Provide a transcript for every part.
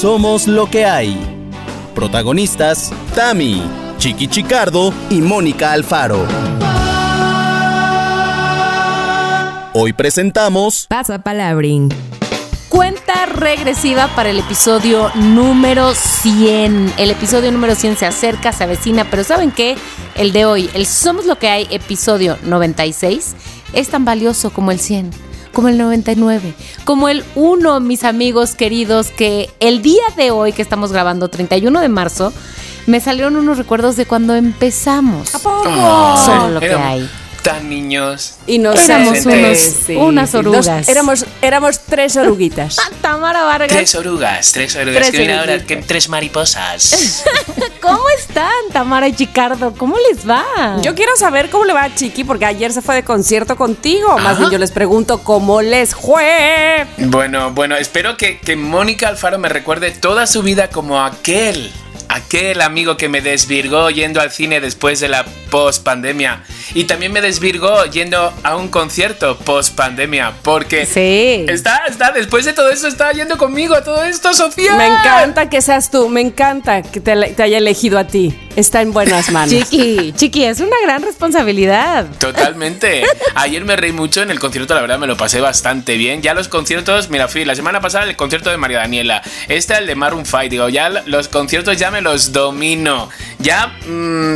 Somos lo que hay. Protagonistas, Tami, Chiqui Chicardo y Mónica Alfaro. Hoy presentamos Pasa Palabrín. Cuenta regresiva para el episodio número 100. El episodio número 100 se acerca, se avecina, pero ¿saben qué? El de hoy, el Somos lo que hay, episodio 96, es tan valioso como el 100, como el 99, como el 1, mis amigos queridos, que el día de hoy que estamos grabando, 31 de marzo, me salieron unos recuerdos de cuando empezamos. ¿A poco? Somos lo que hay. Tan niños. Éramos Inocentes. unos- unas orugas. Dos- éramos, éramos tres oruguitas. Tamara Vargas. Tres orugas, tres orugas. Tres que mira ahora, que tres mariposas. ¿Cómo están, Tamara y Chicardo? ¿Cómo les va? Yo quiero saber cómo le va a Chiqui, porque ayer se fue de concierto contigo. Más bien yo les pregunto cómo les fue. bueno, bueno, espero que, que Mónica Alfaro me recuerde toda su vida como aquel. Aquel amigo que me desvirgó yendo al cine después de la post-pandemia. Y también me desvirgó yendo a un concierto post-pandemia. Porque Sí. está, está, después de todo esto, está yendo conmigo a todo esto, Sofía. Me encanta que seas tú, me encanta que te, te haya elegido a ti. Está en buenas manos. Chiqui, Chiqui, es una gran responsabilidad. Totalmente. Ayer me reí mucho en el concierto, la verdad me lo pasé bastante bien. Ya los conciertos, mira, fui la semana pasada el concierto de María Daniela, este el de Maroon 5, digo, ya los conciertos ya me los domino. Ya mm,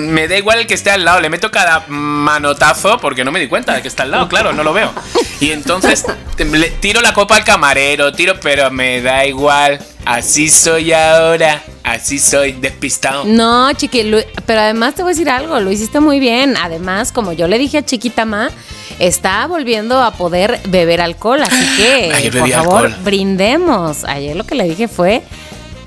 me da igual el que esté al lado, le meto cada manotazo porque no me di cuenta de que está al lado, claro, no lo veo. Y entonces le tiro la copa al camarero, tiro, pero me da igual. Así soy ahora, así soy, despistado. No, Chiqui, lo- pero además te voy a decir algo, lo hiciste muy bien. Además, como yo le dije a Chiquita Ma, está volviendo a poder beber alcohol, así que, por favor, alcohol. brindemos. Ayer lo que le dije fue,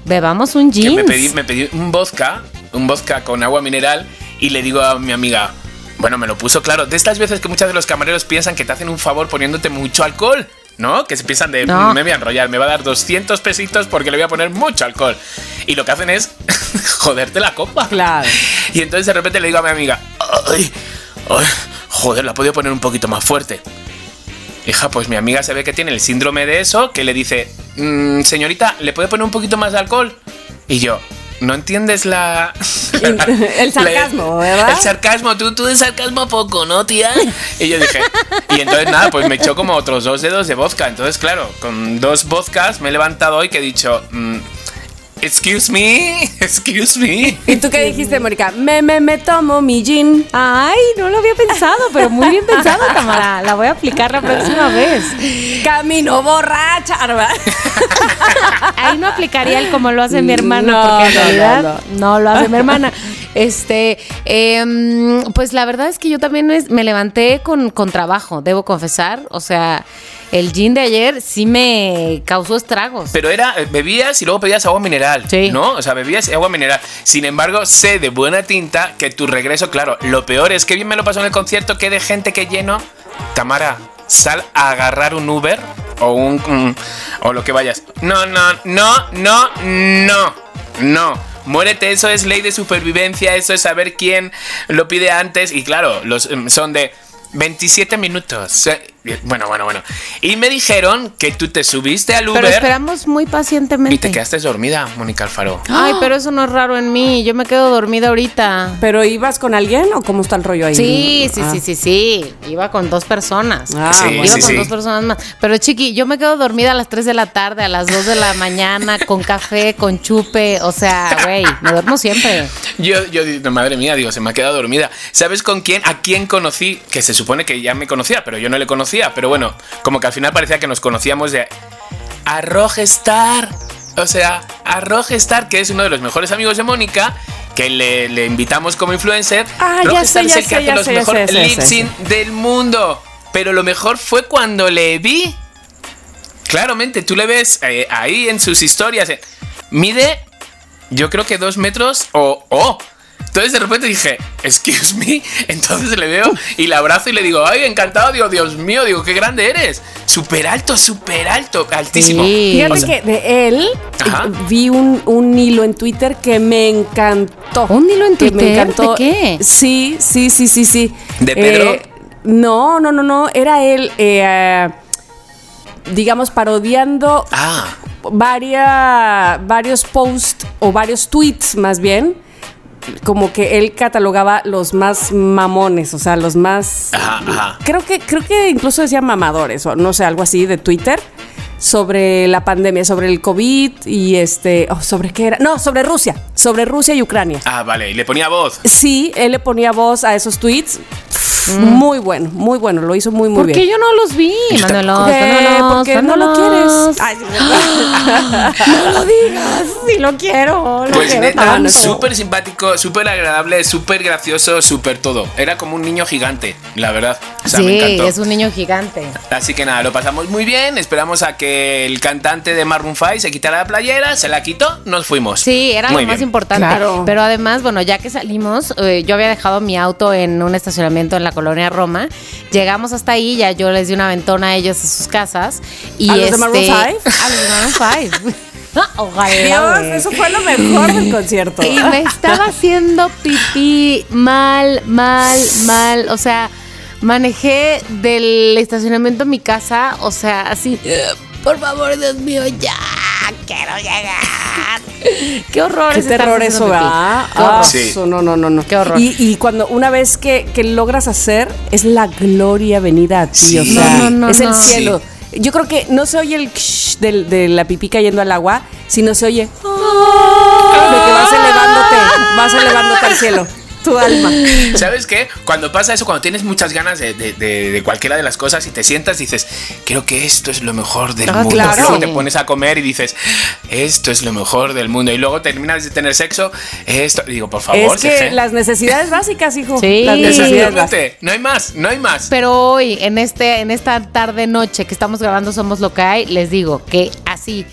bebamos un jeans. me pedí, me pedí un vodka, un vodka con agua mineral y le digo a mi amiga, bueno, me lo puso claro, de estas veces que muchas de los camareros piensan que te hacen un favor poniéndote mucho alcohol. ¿No? Que se piensan de, No. "Mm, me voy a enrollar, me va a dar 200 pesitos porque le voy a poner mucho alcohol. Y lo que hacen es joderte la copa. Claro. Y entonces de repente le digo a mi amiga, ay, ay, joder, la he podido poner un poquito más fuerte. Hija, pues mi amiga se ve que tiene el síndrome de eso, que le dice, "Mm, señorita, ¿le puede poner un poquito más de alcohol? Y yo, ¿no entiendes la... El sarcasmo, ¿verdad? El sarcasmo, tú, tú de sarcasmo poco, ¿no, tía? Y yo dije, y entonces nada, pues me echó como otros dos dedos de vodka. Entonces, claro, con dos vodkas me he levantado hoy que he dicho, mm, excuse me, excuse me. ¿Y tú qué dijiste, Mónica? Me, me, me tomo mi gin. Ay, no lo había pensado, pero muy bien pensado, Tamara. La voy a aplicar la próxima vez. Camino borracha. ¿verdad? Ahí no aplicaría el como lo hace mi hermana, No, porque en no, realidad no, lo hace mi hermana. Este, em, pues la verdad es que yo también es- me levanté con, con trabajo, debo confesar. O sea, el gin de ayer sí me causó estragos. Pero era, eh, bebías y luego pedías agua mineral, Sí. ¿no? O sea, bebías agua mineral. Sin embargo, sé de buena tinta que tu regreso, claro, lo peor es que bien me lo pasó en el concierto, que de gente que lleno. Tamara, sal a agarrar un Uber o un... mm, o lo que vayas. No, no, no, no, no, no. Muérete, eso es ley de supervivencia, eso es saber quién lo pide antes. Y claro, los mm, son de 27 minutos. Bueno, bueno, bueno. Y me dijeron que tú te subiste al Uber. Pero esperamos muy pacientemente. Y te quedaste dormida, Mónica Alfaro. Ay, pero eso no es raro en mí. Yo me quedo dormida ahorita. ¿Pero ibas con alguien o cómo está el rollo ahí? Sí, sí, Ah. sí, sí, sí. Iba con dos personas. Ah, Sí, bueno. Iba sí, con sí. dos personas más. Pero chiqui, yo me quedo dormida a las 3 de la tarde, a las 2 de la mañana, con café, con chupe. O sea, güey, me duermo siempre. Yo, yo madre mía, digo, se me ha quedado dormida. ¿Sabes con quién? ¿A quién conocí? Que se supone que ya me conocía, pero yo no le conocía. Pero bueno, como que al final parecía que nos conocíamos de. A Rogestar. O sea, a Rogestar, que es uno de los mejores amigos de Mónica, que le, le invitamos como influencer. Ah, ya sé, es ya el que sé, hace ya los sé, mejores lip sync del mundo. Pero lo mejor fue cuando le vi. Claramente, tú le ves eh, ahí en sus historias. eh, mide, yo creo que dos metros o. ¡Oh! Entonces de repente dije, excuse me. Entonces le veo y le abrazo y le digo, ay, encantado. Digo, Dios mío, digo, qué grande eres. Súper alto, súper alto, altísimo. Sí. Fíjate O sea, que de él Ajá. vi un, un hilo en Twitter que me encantó. ¿Un hilo en Que me Twitter? encantó. ¿De qué? Sí, sí, sí, sí, sí. ¿De Pedro? Eh, no, no, no, no. Era él, eh, digamos, parodiando Ah, varia- varios posts o varios tweets más bien, como que él catalogaba los más mamones, o sea, los más... Ajá, ajá. Creo que, creo que incluso decía mamadores, o no sé, algo así de Twitter, sobre la pandemia, sobre el COVID y este... oh, ¿Sobre qué era? No, sobre Rusia, sobre Rusia y Ucrania. Ah, vale, y le ponía voz. Sí, él le ponía voz a esos tweets. Muy bueno, muy bueno, lo hizo muy, muy ¿Por bien. qué yo no los vi? Mándalos, Porque no lo quieres. Ay, no lo digas, si lo quiero. Lo Pues quiero neta, súper simpático, súper agradable, súper gracioso, súper todo. Era como un niño gigante, la verdad. O sea, me Sí, encantó. es un niño gigante. Así que nada, lo pasamos muy bien. Esperamos a que el cantante de Maroon 5 se quitara la playera, se la quitó, nos fuimos. Sí, era Muy lo más importante. Claro. Pero además, bueno, ya que salimos, eh, yo había dejado mi auto en un estacionamiento en la colonia Roma. Llegamos hasta ahí, ya yo les di una ventona a ellos a sus casas. Y ¿A los de este- Maroon 5? A los de Maroon 5. Ojalá. Dios, eso fue lo mejor del concierto. Y me estaba haciendo pipí mal, mal, mal. O sea, manejé del estacionamiento a mi casa, o sea, así. Por favor, Dios mío, ya quiero llegar. Qué horror. Qué es terror eso. ¿verdad? Qué horror. Ah, Sí. eso, no, no, no, no. Qué horror. Y, y cuando una vez que, que logras hacer, es la gloria venida a ti. Sí. O sea, No, no, no, es el cielo. Yo creo que no se oye el ksh del- de, la pipí cayendo al agua, sino se oye de que vas elevándote, vas elevándote al cielo, tu alma. ¿Sabes qué? Cuando pasa eso, cuando tienes muchas ganas de, de- de- de cualquiera de las cosas y te sientas, dices, creo que esto es lo mejor del Ah, mundo. claro. Luego te pones a comer y dices, esto es lo mejor del mundo. Y luego terminas de tener sexo, esto. Digo, por favor, es que las necesidades básicas, hijo. Sí. Las necesidades básicas. Exactamente. No hay más, no hay más. Pero hoy, en este, en esta tarde noche que estamos grabando Somos lo que hay, les digo que así.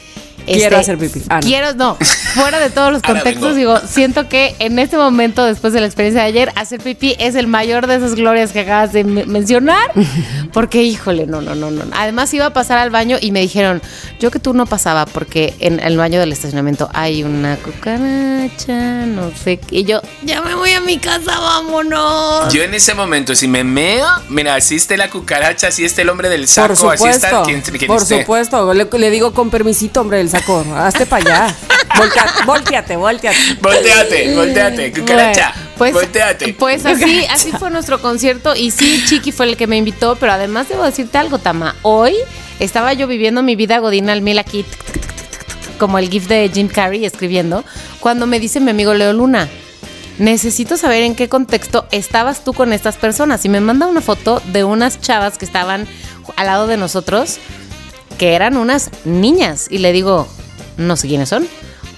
Quiero este, hacer pipí. Ah, no. Quiero, no, fuera de todos los contextos, digo, siento que en este momento, después de la experiencia de ayer, hacer pipí es el mayor de esas glorias que acabas de me- mencionar. Porque, híjole, no, no, no, no. Además, iba a pasar al baño y me dijeron, yo que tú no pasaba, porque en el baño del estacionamiento hay una cucaracha, no sé qué. Y yo, ya me voy a mi casa, vámonos. Yo en ese momento, si me meo, mira, así esté la cucaracha, así esté el hombre del saco, Por así está supuesto. quien, quien por esté. supuesto. Le, le digo con permisito, hombre, del saco. Hazte para allá. Voltea- volteate, volteate. Volteate, volteate, cucaracha. Bueno, pues, volteate. Pues así, así fue nuestro concierto y sí, Chiqui fue el que me invitó, pero además debo decirte algo, Tama. Hoy estaba yo viviendo mi vida godina al mil aquí, como el gif de Jim Carrey escribiendo, cuando me dice mi amigo Leo Luna, necesito saber en qué contexto estabas tú con estas personas. Y me manda una foto de unas chavas que estaban al lado de nosotros, que eran unas niñas. Y le digo, no sé quiénes son.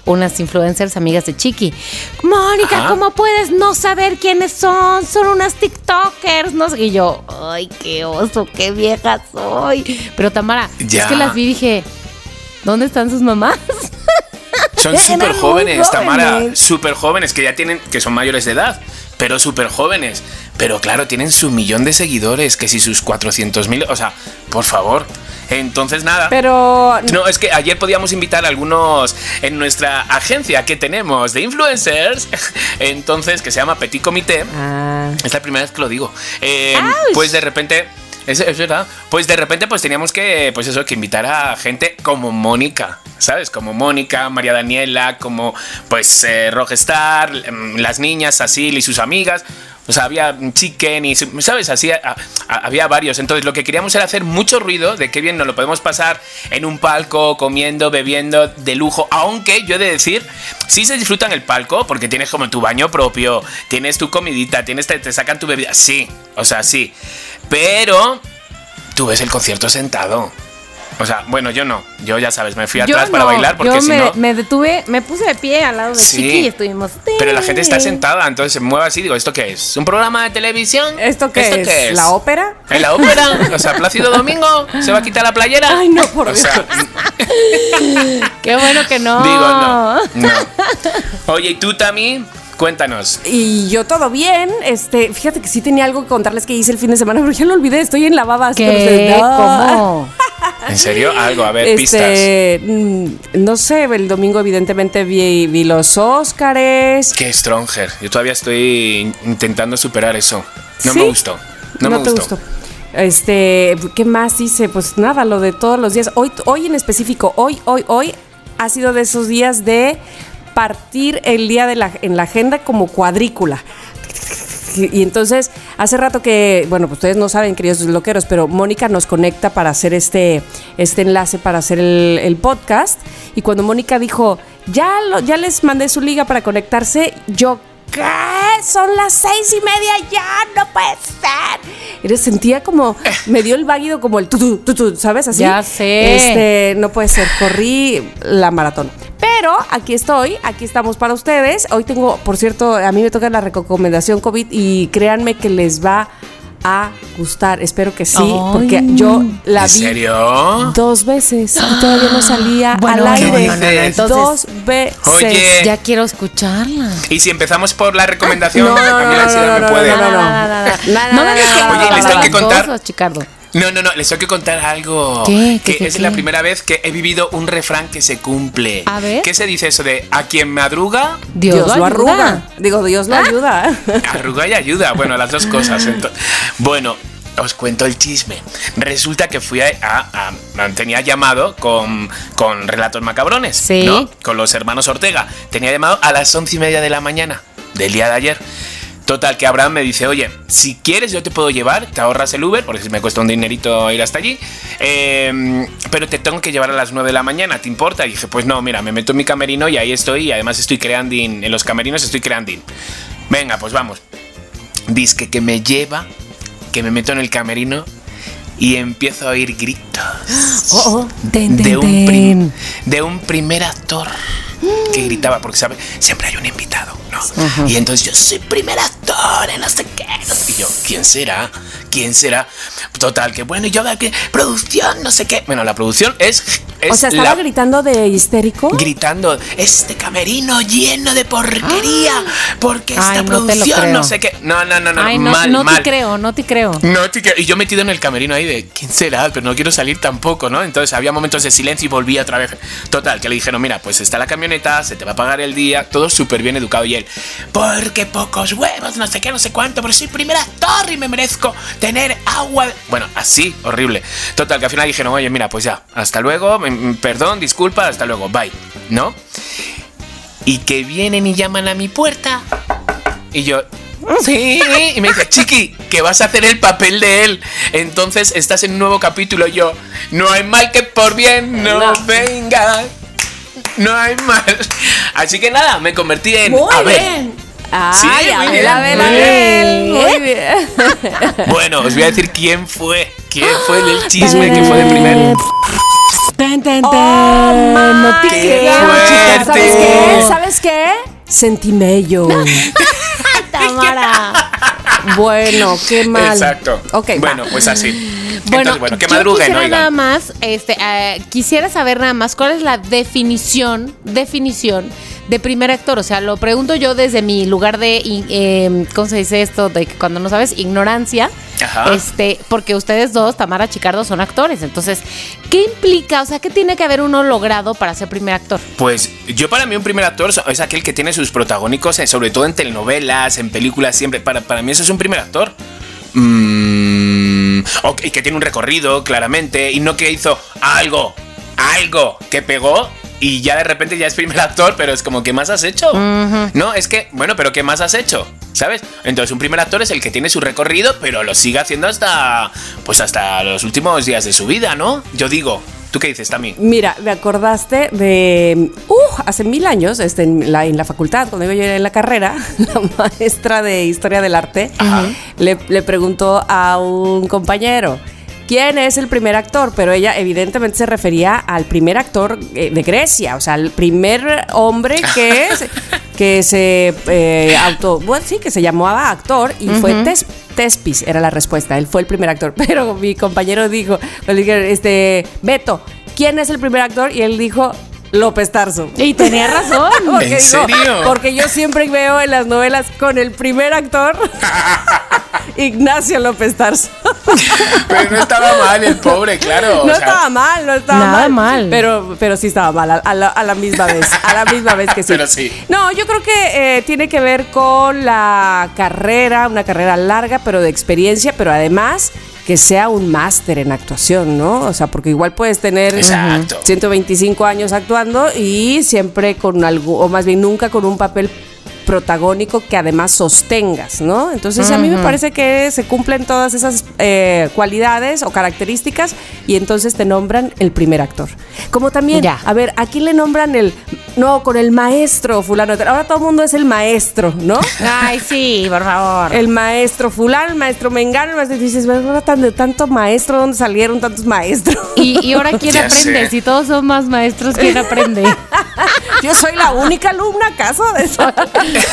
Unas influencers amigas de Chiqui. Mónica, Ajá. ¿cómo puedes no saber quiénes son? Son unas TikTokers. No sé. Y yo, ay, qué oso, qué vieja soy. Pero Tamara, Ya. es que las vi y dije, ¿dónde están sus mamás? Son súper muy jóvenes, Tamara. jóvenes. Súper jóvenes, que ya tienen, que son mayores de edad, pero súper jóvenes. Pero claro, tienen su millón de seguidores, que si sus 400 mil, o sea, por favor. Entonces nada. Pero No, es que ayer podíamos invitar a algunos en nuestra agencia que tenemos de influencers, entonces que se llama Petit Comité. Ah, Es la primera vez que lo digo. Eh, pues de repente. Es, es verdad. Pues de repente, pues teníamos que, pues eso, que invitar a gente como Mónica, ¿sabes? Como Mónica, María Daniela, como pues eh, Rogestar, em, las niñas, Asil y sus amigas. O sea, había Chicken y, ¿sabes? Así había varios. Entonces, lo que queríamos era hacer mucho ruido, de qué bien nos lo podemos pasar en un palco, comiendo, bebiendo, de lujo. Aunque yo he de decir, sí se disfruta en el palco, porque tienes como tu baño propio, tienes tu comidita, tienes, te, te sacan tu bebida. Sí, o sea, sí. Pero tú ves el concierto sentado. O sea, bueno, yo no. Yo ya sabes, me fui Yo atrás para no, bailar porque yo si me, no. me detuve, me puse de pie al lado de Sí. Chiqui y estuvimos. Pero la gente está sentada, entonces se mueve así. Digo, ¿esto qué es? ¿Un programa de televisión? ¿esto qué es? ¿La ópera? ¿En la ópera? O sea, Plácido Domingo, ¿se va a quitar la playera? Ay, no, por o sea, Qué bueno que no. digo, no, no. Oye, ¿y tú, Tami? Cuéntanos. Y yo todo bien. Este, fíjate que sí tenía algo que contarles que hice el fin de semana, pero ya lo olvidé. Estoy en la baba. así que no sé. ¿Qué? No. ¿Cómo? ¿En serio? Algo, a ver, pistas. Este, mm, no sé, el domingo evidentemente vi, vi los Óscares. Qué Stronger. Yo todavía estoy intentando superar eso. No ¿Sí? me gustó. No, me te gustó. Este, ¿qué más dice? Pues nada, lo de todos los días. Hoy, hoy en específico, hoy, hoy, hoy ha sido de esos días de partir el día de la, en la agenda como cuadrícula. Y entonces, hace rato que, bueno, pues ustedes no saben, queridos loqueros, pero Mónica nos conecta para hacer este, este enlace, para hacer el, el podcast. Y cuando Mónica dijo, ya, lo, ya les mandé su liga para conectarse, yo, ¿qué? Son las seis y media ya, no puede ser. Y sentía como, me dio el váguido como el tutu, tutu, ¿sabes? Así. Ya sé. Este, no puede ser, corrí la maratón. Pero aquí estoy, aquí estamos para ustedes. Hoy tengo, por cierto, a mí me toca la recomendación COVID y créanme que les va a gustar. Espero que sí, Ay. porque yo la ¿En vi serio? dos veces y todavía no salía Bueno, al ¿qué aire. Entonces- dos veces. Oye. Ya quiero escucharla. Y si empezamos por la recomendación, No, no, no, no, me no, puede. no, no, no. Nada, nada, nada. Nada, No me nada, digas que nada, no No, no, no, les tengo que contar algo. ¿Qué? Que ¿Qué, qué, es qué? la primera vez que he vivido un refrán que se cumple. A ver. ¿Qué se dice eso de a quien madruga, Dios, Dios, lo ayuda. arruga. Digo, Dios lo ayuda. arruga y ayuda? Bueno, las dos cosas. ento- Bueno, os cuento el chisme. Resulta que fui a. a- a- tenía llamado con, con Relatos Macabrones. Sí. ¿no? Con los hermanos Ortega. Tenía llamado a las once y media de la mañana del día de ayer. Total, que Abraham me dice, oye, si quieres yo te puedo llevar, te ahorras el Uber, porque me cuesta un dinerito ir hasta allí, eh, pero te tengo que llevar a las 9 de la mañana, ¿te importa? Y dije, pues no, mira, me meto en mi camerino y ahí estoy, y además estoy creando, en los camerinos estoy creando. Venga, pues vamos. Dice que me lleva, que me meto en el camerino y empiezo a oír gritos Oh, oh. Ten, ten, de, un de un primer actor que gritaba, porque sabe, siempre hay un invitado, ¿no? Y entonces yo soy primer actor, en no sé qué. no sé qué. Y yo, ¿quién será? ¿Quién será? Total, que bueno, yo veo que producción, no sé qué. Bueno, la producción es. es o sea, estaba la- gritando de histérico. gritando, este camerino lleno de porquería, porque esta Ay, no producción, creo. no sé qué. No, no, no, no, Ay, no, mal, no mal. te creo, no te creo. No, te creo. y yo metido en el camerino ahí de quién será, pero no quiero salir tampoco, ¿no? Entonces había momentos de silencio y volví otra vez. Total, que le dijeron, mira, pues está la camioneta, se te va a pagar el día, todo súper bien educado. Y él, porque pocos huevos, no sé qué, no sé cuánto, pero soy primer actor y me merezco tener agua. de-". Bueno, así, horrible. Total, que al final dijeron, oye, mira, pues ya, hasta luego, mm, mm, perdón, disculpa, hasta luego, bye, ¿no? Y que vienen y llaman a mi puerta. Y yo, sí. Y me dice, Chiqui, que vas a hacer el papel de él. Entonces estás en un nuevo capítulo. Y yo, no hay mal que por bien no, No. venga. No hay mal. Así que nada, me convertí en. Muy Abel. bien. Ay, Sí, muy Abel, bien, Abel, muy Abel. Muy bien. Bueno, os voy a decir quién fue. ¿Quién fue el chisme que fue de primero? Ten, ten, ten. Oh. ¿Sabes qué? ¿Sabes qué? Sentimello. Tamara. bueno, qué mal. Exacto. Ok, va. bueno, pues así. Bueno, Entonces, bueno, que yo madruguen, quisiera oigan. nada más, este, eh, quisiera saber nada más cuál es la definición, definición de primer actor. O sea, lo pregunto yo desde mi lugar de, eh, ¿cómo se dice esto? De que cuando no sabes, ignorancia. Ajá. Este, porque ustedes dos, Tamara Chicardo, son actores. Entonces, ¿qué implica? O sea, ¿qué tiene que haber uno logrado para ser primer actor? Pues yo para mí un primer actor es aquel que tiene sus protagónicos, sobre todo en telenovelas, en películas, siempre. Para, para mí eso es un primer actor. Mm, o que- y que tiene un recorrido, claramente, y no que hizo algo, algo que pegó y ya de repente ya es primer actor, pero es como, ¿qué más has hecho? No, es que, bueno, pero ¿qué más has hecho? ¿Sabes? Entonces un primer actor es el que tiene su recorrido, pero lo sigue haciendo hasta, pues hasta los últimos días de su vida, ¿no? Yo digo, ¿tú qué dices, Tami? Mira, me acordaste de, uh, hace mil años, este, en, la, en la facultad, cuando yo era en la carrera, la maestra de historia del arte le, le preguntó a un compañero. ¿Quién es el primer actor? Pero ella evidentemente se refería al primer actor eh, de Grecia, o sea, el primer hombre que, se- que se eh, auto, bueno, sí, que se llamaba actor y fue Tes- Tespis, era la respuesta. Él fue el primer actor. Pero mi compañero dijo, este, Beto, ¿quién es el primer actor? Y él dijo, López Tarso. Y tenía razón. Porque ¿En digo, serio? Porque yo siempre veo en las novelas con el primer actor, Ignacio López Tarso. Pero no estaba mal el pobre, claro. No o sea, estaba mal, no estaba Nada mal. mal. Pero, pero sí estaba mal, a, a la, a la misma vez. A la misma vez que sí. Pero sí. No, yo creo que eh, tiene que ver con la carrera, una carrera larga, pero de experiencia, pero además que sea un máster en actuación, ¿no? O sea, porque igual puedes tener Exacto. 125 años actuando y siempre con algo, o más bien nunca con un papel protagónico que además sostengas, ¿no? Entonces a mí me parece que se cumplen todas esas eh, cualidades o características y entonces te nombran el primer actor. Como también, Ya. a ver, aquí le nombran el, no, con el maestro fulano, ahora todo el mundo es el maestro, ¿no? Ay, sí, por favor. El maestro fulano, el maestro mengano, el maestro, y dices, ahora tan de tanto maestro, ¿dónde salieron tantos maestros? Y, y ahora quién Ya aprende, sé. si todos son más maestros, ¿quién aprende? Yo soy la única alumna, ¿acaso? De eso?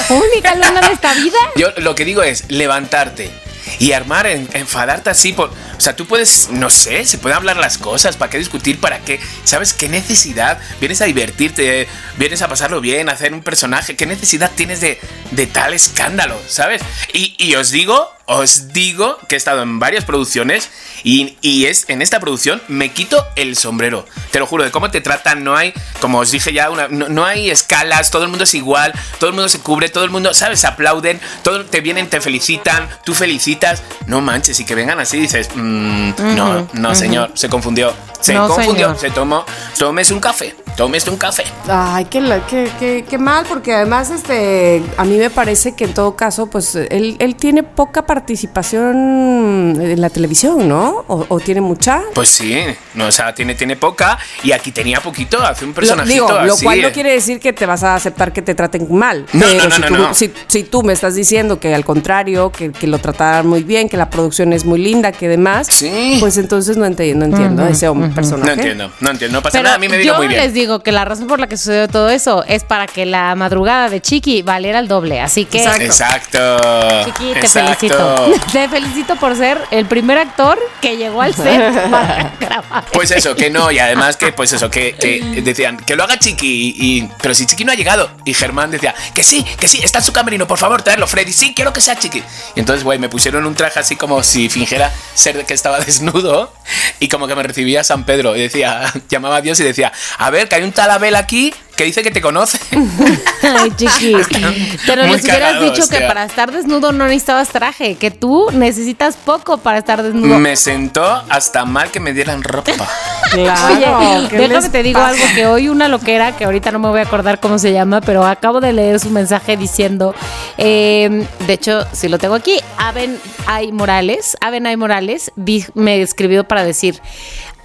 Única alumna de esta vida. Yo lo que digo es levantarte y armar, en- enfadarte así por... O sea, tú puedes, no sé, se pueden hablar las cosas, ¿para qué discutir? ¿Para qué? ¿Sabes qué necesidad? Vienes a divertirte, vienes a pasarlo bien, a hacer un personaje. ¿Qué necesidad tienes de, de tal escándalo? ¿Sabes? Y, y os digo, os digo que he estado en varias producciones y, y es en esta producción me quito el sombrero. Te lo juro, de cómo te tratan, no hay, como os dije ya, una, no, no hay escalas, todo el mundo es igual, todo el mundo se cubre, todo el mundo, ¿sabes? Aplauden, todo, te vienen, te felicitan, tú felicitas. No manches, y que vengan así dices, mm, no, no, señor, se confundió. Se No, confundió, señor. se tomó, tómese un café, tómese un café. Ay, qué, qué, qué- qué mal, porque además este, a mí me parece que en todo caso, pues él, él tiene poca participación en la televisión, ¿no? O, o tiene mucha. Pues sí, no, o sea, tiene, tiene poca y aquí tenía poquito, hace un Lo, personajito digo, lo así. cual no eh. quiere decir que te vas a aceptar que te traten mal. No, pero no, no, si, no, tú, no. Si, si tú me estás diciendo que al contrario, que, que lo trataran muy bien, que la producción es muy linda, que demás, Sí. pues entonces no entiendo, no entiendo ese hombre personaje. No entiendo, no entiendo, no pasa Pero nada, a mí me vino yo muy bien. les digo que la razón por la que sucedió todo eso es para que la madrugada de Chiqui valiera el doble. Así que, Exacto. Exacto. Chiqui, te Exacto. felicito. Te felicito por ser el primer actor que llegó al set para grabar. Pues eso, que no, y además que, pues eso, que, que decían, que lo haga Chiqui, y, y- pero si Chiqui no ha llegado, y Germán decía, que sí, que sí, está en su camerino, por favor, traerlo, Freddy, sí, quiero que sea Chiqui. Y entonces, güey, me pusieron un traje así como si fingiera ser que estaba desnudo, y como que me recibía San Pedro, y decía, llamaba a Dios y decía, a ver, que hay un tal Abel aquí que dice que te conoce. Ay, Chiqui. Pero les hubieras dicho que para estar desnudo no necesitabas traje, que tú necesitas poco para estar desnudo. Me sentó hasta mal que me dieran ropa. Claro, Oye, ¿qué déjame te digo algo que hoy una loquera, que ahorita no me voy a acordar cómo se llama, pero acabo de leer su mensaje diciendo, eh, de hecho, si lo tengo aquí, Aven Ay Morales, Aven Ay Morales di- me escribió para decir,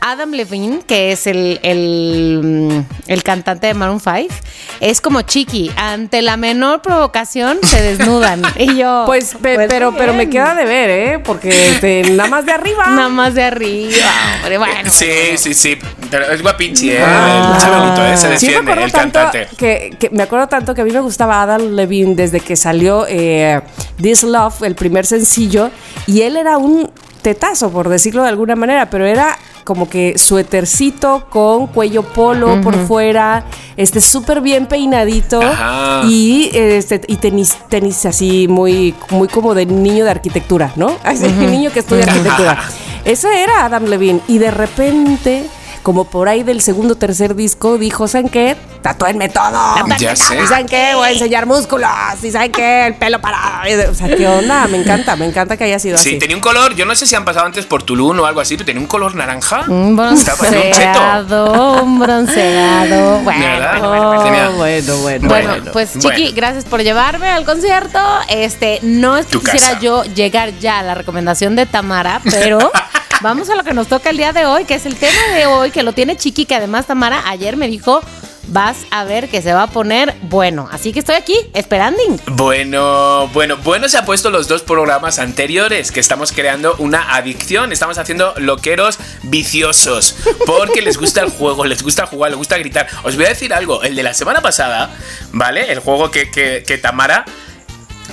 Adam Levine, que es el, el, mm, el cantante de Maroon 5, es como Chiqui, ante la menor provocación se desnudan. y yo, Pues, pe- pues, pero, pero me queda de ver, ¿eh? Porque este, nada más de arriba. Nada más de arriba, hombre, bueno. sí, bueno. sí, sí. Pero es guapinchi, ¿eh? Ah. Se bonito, ¿eh? Se Sí, me defiende, acuerdo el tanto cantante. que, que- me acuerdo tanto que a mí me gustaba Adam Levine desde que salió eh, This Love, el primer sencillo, y él era un tetazo, por decirlo de alguna manera, pero era como que suétercito con cuello polo por fuera, este súper bien peinadito Ajá. y este y tenis tenis así muy muy como de niño de arquitectura, ¿no? Así, niño que estudia arquitectura. Ese era Adam Levine y de repente como por ahí del segundo o tercer disco dijo, ¿saben qué? Tatúenme todo. Ya sé. ¿Y saben qué? Voy a enseñar músculos. ¿Y saben qué? El pelo parado. O sea, ¿qué onda? Me encanta, me encanta que haya sido Sí, así. tenía un color, yo no sé si han pasado antes por Tulum o algo así, pero tenía un color naranja. Un bronceado, un bronceado. Bueno, bueno, bueno. Bueno, bueno, Bueno, bueno. pues Chiqui, Bueno. gracias por llevarme al concierto. Este, no es que Tu quisiera casa. yo llegar ya a la recomendación de Tamara, pero vamos a lo que nos toca el día de hoy, que es el tema de hoy, que lo tiene Chiqui, que además Tamara ayer me dijo, vas a ver que se va a poner bueno. Así que estoy aquí, esperando. Bueno, bueno, bueno se ha puesto los dos programas anteriores, que estamos creando una adicción, estamos haciendo loqueros viciosos, porque les gusta el juego, les gusta jugar, les gusta gritar. Os voy a decir algo, el de la semana pasada, ¿vale? El juego que, que, que Tamara...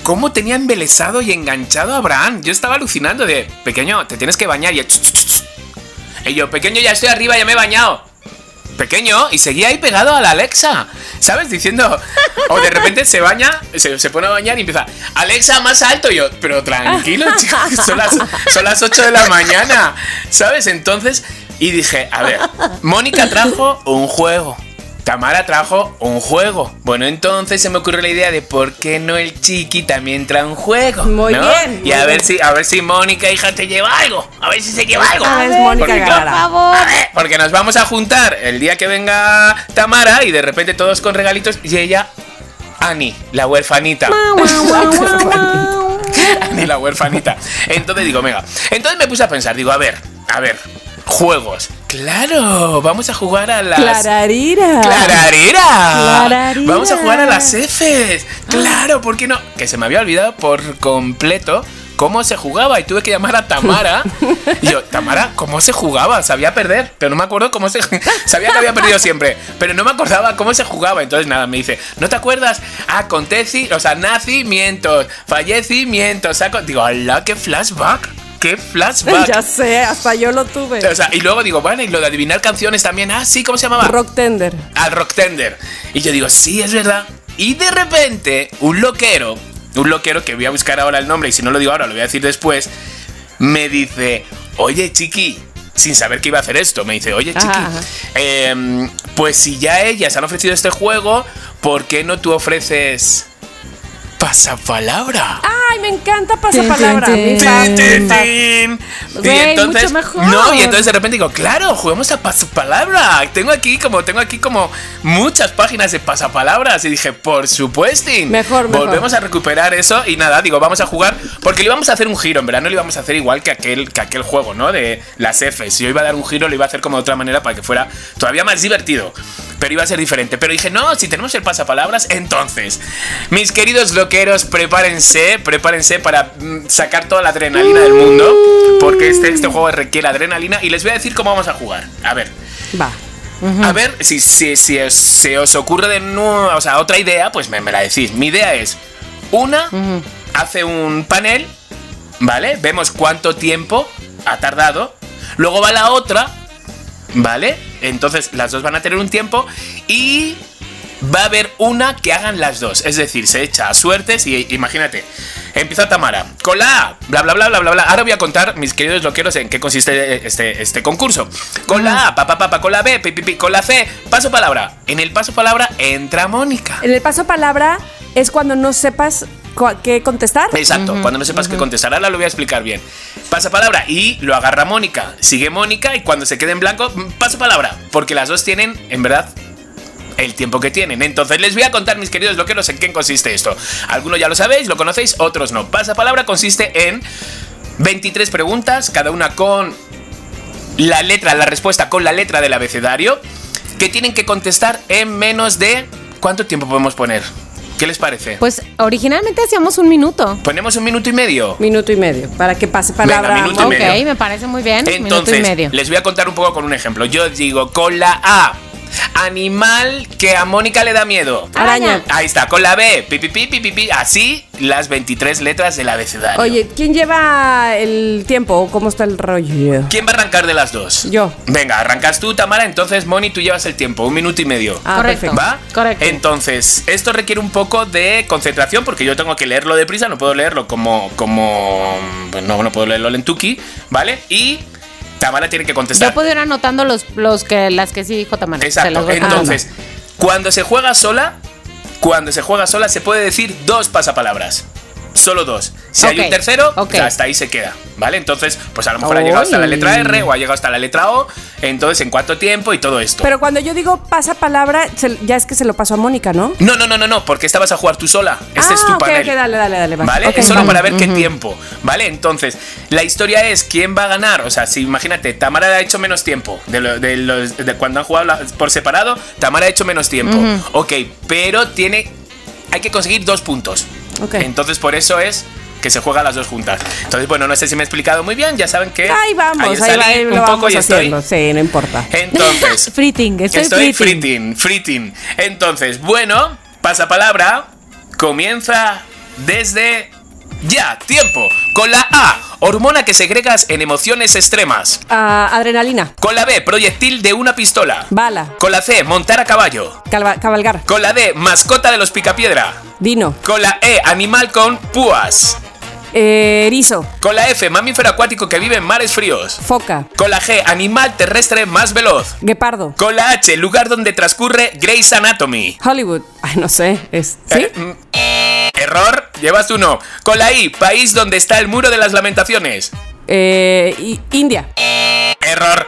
¿Cómo tenía embelesado y enganchado a Abraham? Yo estaba alucinando de, pequeño, te tienes que bañar y... él, "Ch, ch, ch, ch". Y yo, pequeño, ya estoy arriba, ya me he bañado. Pequeño, y seguía ahí pegado a la Alexa, ¿sabes? Diciendo, o de repente se baña, se, se pone a bañar y empieza, Alexa, más alto. Y yo, pero tranquilo, chicos, son las, son las 8 de la mañana, ¿sabes? Entonces, y dije, a ver, Mónica trajo un juego. Tamara trajo un juego. Bueno, entonces se me ocurrió la idea de por qué no el chiqui también trae un juego. Muy ¿no? bien, Y a ver bien. si, a ver si Mónica, hija, te lleva algo. A ver si se lleva algo. A ver, Mónica Porque. Por favor. a ver, porque nos vamos a juntar el día que venga Tamara y de repente todos con regalitos y ella, Ani, la huerfanita. Ani, la huerfanita. Entonces digo, venga. Entonces me puse a pensar, digo, a ver, a ver, juegos. Claro, vamos a jugar a las. Clararira. ¡Clararira! Clararira. Vamos a jugar a las Fs. Claro, ¿por qué no? Que se me había olvidado por completo cómo se jugaba y tuve que llamar a Tamara. Y yo, Tamara, ¿cómo se jugaba? Sabía perder, pero no me acuerdo cómo se. Sabía que había perdido siempre, pero no me acordaba cómo se jugaba. Entonces, nada, me dice, ¿no te acuerdas? Aconteci, o sea, nacimientos, fallecimientos. saco-". Digo, ¡hala, qué flashback! ¡Qué flashback! Ya sé, hasta yo lo tuve. O sea, y luego digo, bueno, y lo de adivinar canciones también. Ah, sí, ¿cómo se llamaba? Rock Tender. al rock tender. Y yo digo, sí, es verdad. Y de repente, un loquero, un loquero que voy a buscar ahora el nombre y si no lo digo ahora, lo voy a decir después, me dice, oye, chiqui. Sin saber que iba a hacer esto, me dice, oye, chiqui, Ajá, ajá. em, pues si ya ellas han ofrecido este juego, ¿por qué no tú ofreces pasapalabra? Ay, me encanta pasapalabra. Tin, tin, Mi tin. fa- Tin, mi tin, fa- tin. Y entonces, mucho mejor. no, y entonces de repente digo, claro, juguemos a pasapalabra. Tengo aquí como tengo aquí como muchas páginas de pasapalabras y dije, por supuesto. Mejor, mejor. Volvemos a recuperar eso y nada, digo, vamos a jugar porque le íbamos a hacer un giro, en verdad no le íbamos a hacer igual que aquel que aquel juego, ¿no? De las Fs. Si yo iba a dar un giro, lo iba a hacer como de otra manera para que fuera todavía más divertido. Pero iba a ser diferente. Pero dije, no, si tenemos el pasapalabras, entonces, mis queridos prepárense, prepárense para mm, sacar toda la adrenalina del mundo. Porque este, este juego requiere adrenalina. Y les voy a decir cómo vamos a jugar. A ver, Va. a ver, si, si, si os- se os ocurre de nuevo, o sea, otra idea, pues me, me la decís. Mi idea es, una hace un panel, ¿vale? Vemos cuánto tiempo ha tardado. Luego va la otra, ¿vale? Entonces las dos van a tener un tiempo y va a haber una que hagan las dos. Es decir, se echa a suertes y imagínate. Empieza Tamara. Con la A, bla bla bla bla bla bla. Ahora voy a contar, mis queridos loqueros, en qué consiste este, este concurso. Con la A, pa pa pa pa, con la B, pi, pi, pi, con la C, paso palabra. En el paso palabra entra Mónica. En el paso palabra es cuando no sepas qué contestar. Exacto, cuando no sepas qué contestar, ahora lo voy a explicar bien. Pasa palabra y lo agarra Mónica. Sigue Mónica y cuando se quede en blanco, mm, paso palabra. Porque las dos tienen, en verdad, el tiempo que tienen. Entonces les voy a contar, mis queridos loqueros, en qué consiste esto. Algunos ya lo sabéis, lo conocéis, otros no. Pasa palabra consiste en 23 preguntas, cada una con la letra, la respuesta con la letra del abecedario, que tienen que contestar en menos de... ¿Cuánto tiempo podemos poner? ¿Qué les parece? Pues originalmente hacíamos un minuto. ¿Ponemos un minuto y medio? Minuto y medio. Para que pase palabra. Venga, minuto y Ok, medio. me parece muy bien. minuto y Entonces, medio. les voy a contar un poco con un ejemplo. Yo digo, con la A, animal que a Mónica le da miedo. Araña. Ahí está, con la B, pi, pi, pi, pi, pi, pi, así las 23 letras del abecedario. Oye, ¿quién lleva el tiempo? ¿Cómo está el rollo? ¿Quién va a arrancar de las dos? Yo. Venga, arrancas tú, Tamara, entonces, Moni, tú llevas el tiempo, un minuto y medio. Ah, Correcto. ¿Va? Correcto. Entonces, esto requiere un poco de concentración porque yo tengo que leerlo deprisa, no puedo leerlo como. como. pues no, no puedo leerlo lentuki, ¿vale? Y Tamara tiene que contestar. Yo puedo ir anotando los, los que, las que sí dijo Tamara. Exacto. Entonces, cuando se juega sola, cuando se juega sola se puede decir dos pasapalabras. Solo dos. Si hay un tercero, hasta ahí se queda. ¿Vale? Entonces, pues a lo mejor ha llegado hasta la letra R o ha llegado hasta la letra O. Entonces, ¿en cuánto tiempo y todo esto? Pero cuando yo digo pasa palabra, ya es que se lo pasó a Mónica, ¿no? no, no, no, no, no, porque esta vas a jugar tú sola. Este ah, es tu ok, panel. ok, dale, dale, dale. va. ¿Vale? Es solo vale. para ver qué tiempo. ¿Vale? Entonces, la historia es quién va a ganar. O sea, si imagínate, Tamara ha hecho menos tiempo. De, lo- de los- de cuando han jugado la- por separado, Tamara ha hecho menos tiempo. Ok, pero tiene. Hay que conseguir dos puntos. Entonces, por eso es que se juega las dos juntas. Entonces, bueno, no sé si me he explicado muy bien. Ya saben que. Ahí vamos, ahí, salí va, ahí un lo poco y estoy. haciendo. Sí, no importa. Entonces. Friting, estoy, Estoy friting, friting. Entonces, bueno, pasapalabra comienza desde ya, tiempo. Con la A, hormona que segregas en emociones extremas. Ah, adrenalina, Con la B, proyectil de una pistola. bala, Con la C, montar a caballo. calva- cabalgar, Con la D, mascota de los picapiedra. dino, Con la E, animal con púas. Eh, erizo, Con la F, mamífero acuático que vive en mares fríos. foca, Con la G, animal terrestre más veloz. guepardo, Con la H, lugar donde transcurre Grey's Anatomy. Hollywood. Ay, no sé. Es, ¿Sí? Eh, mm, error, llevas uno. Con la I, país donde está el muro de las lamentaciones. Eh, India. Error.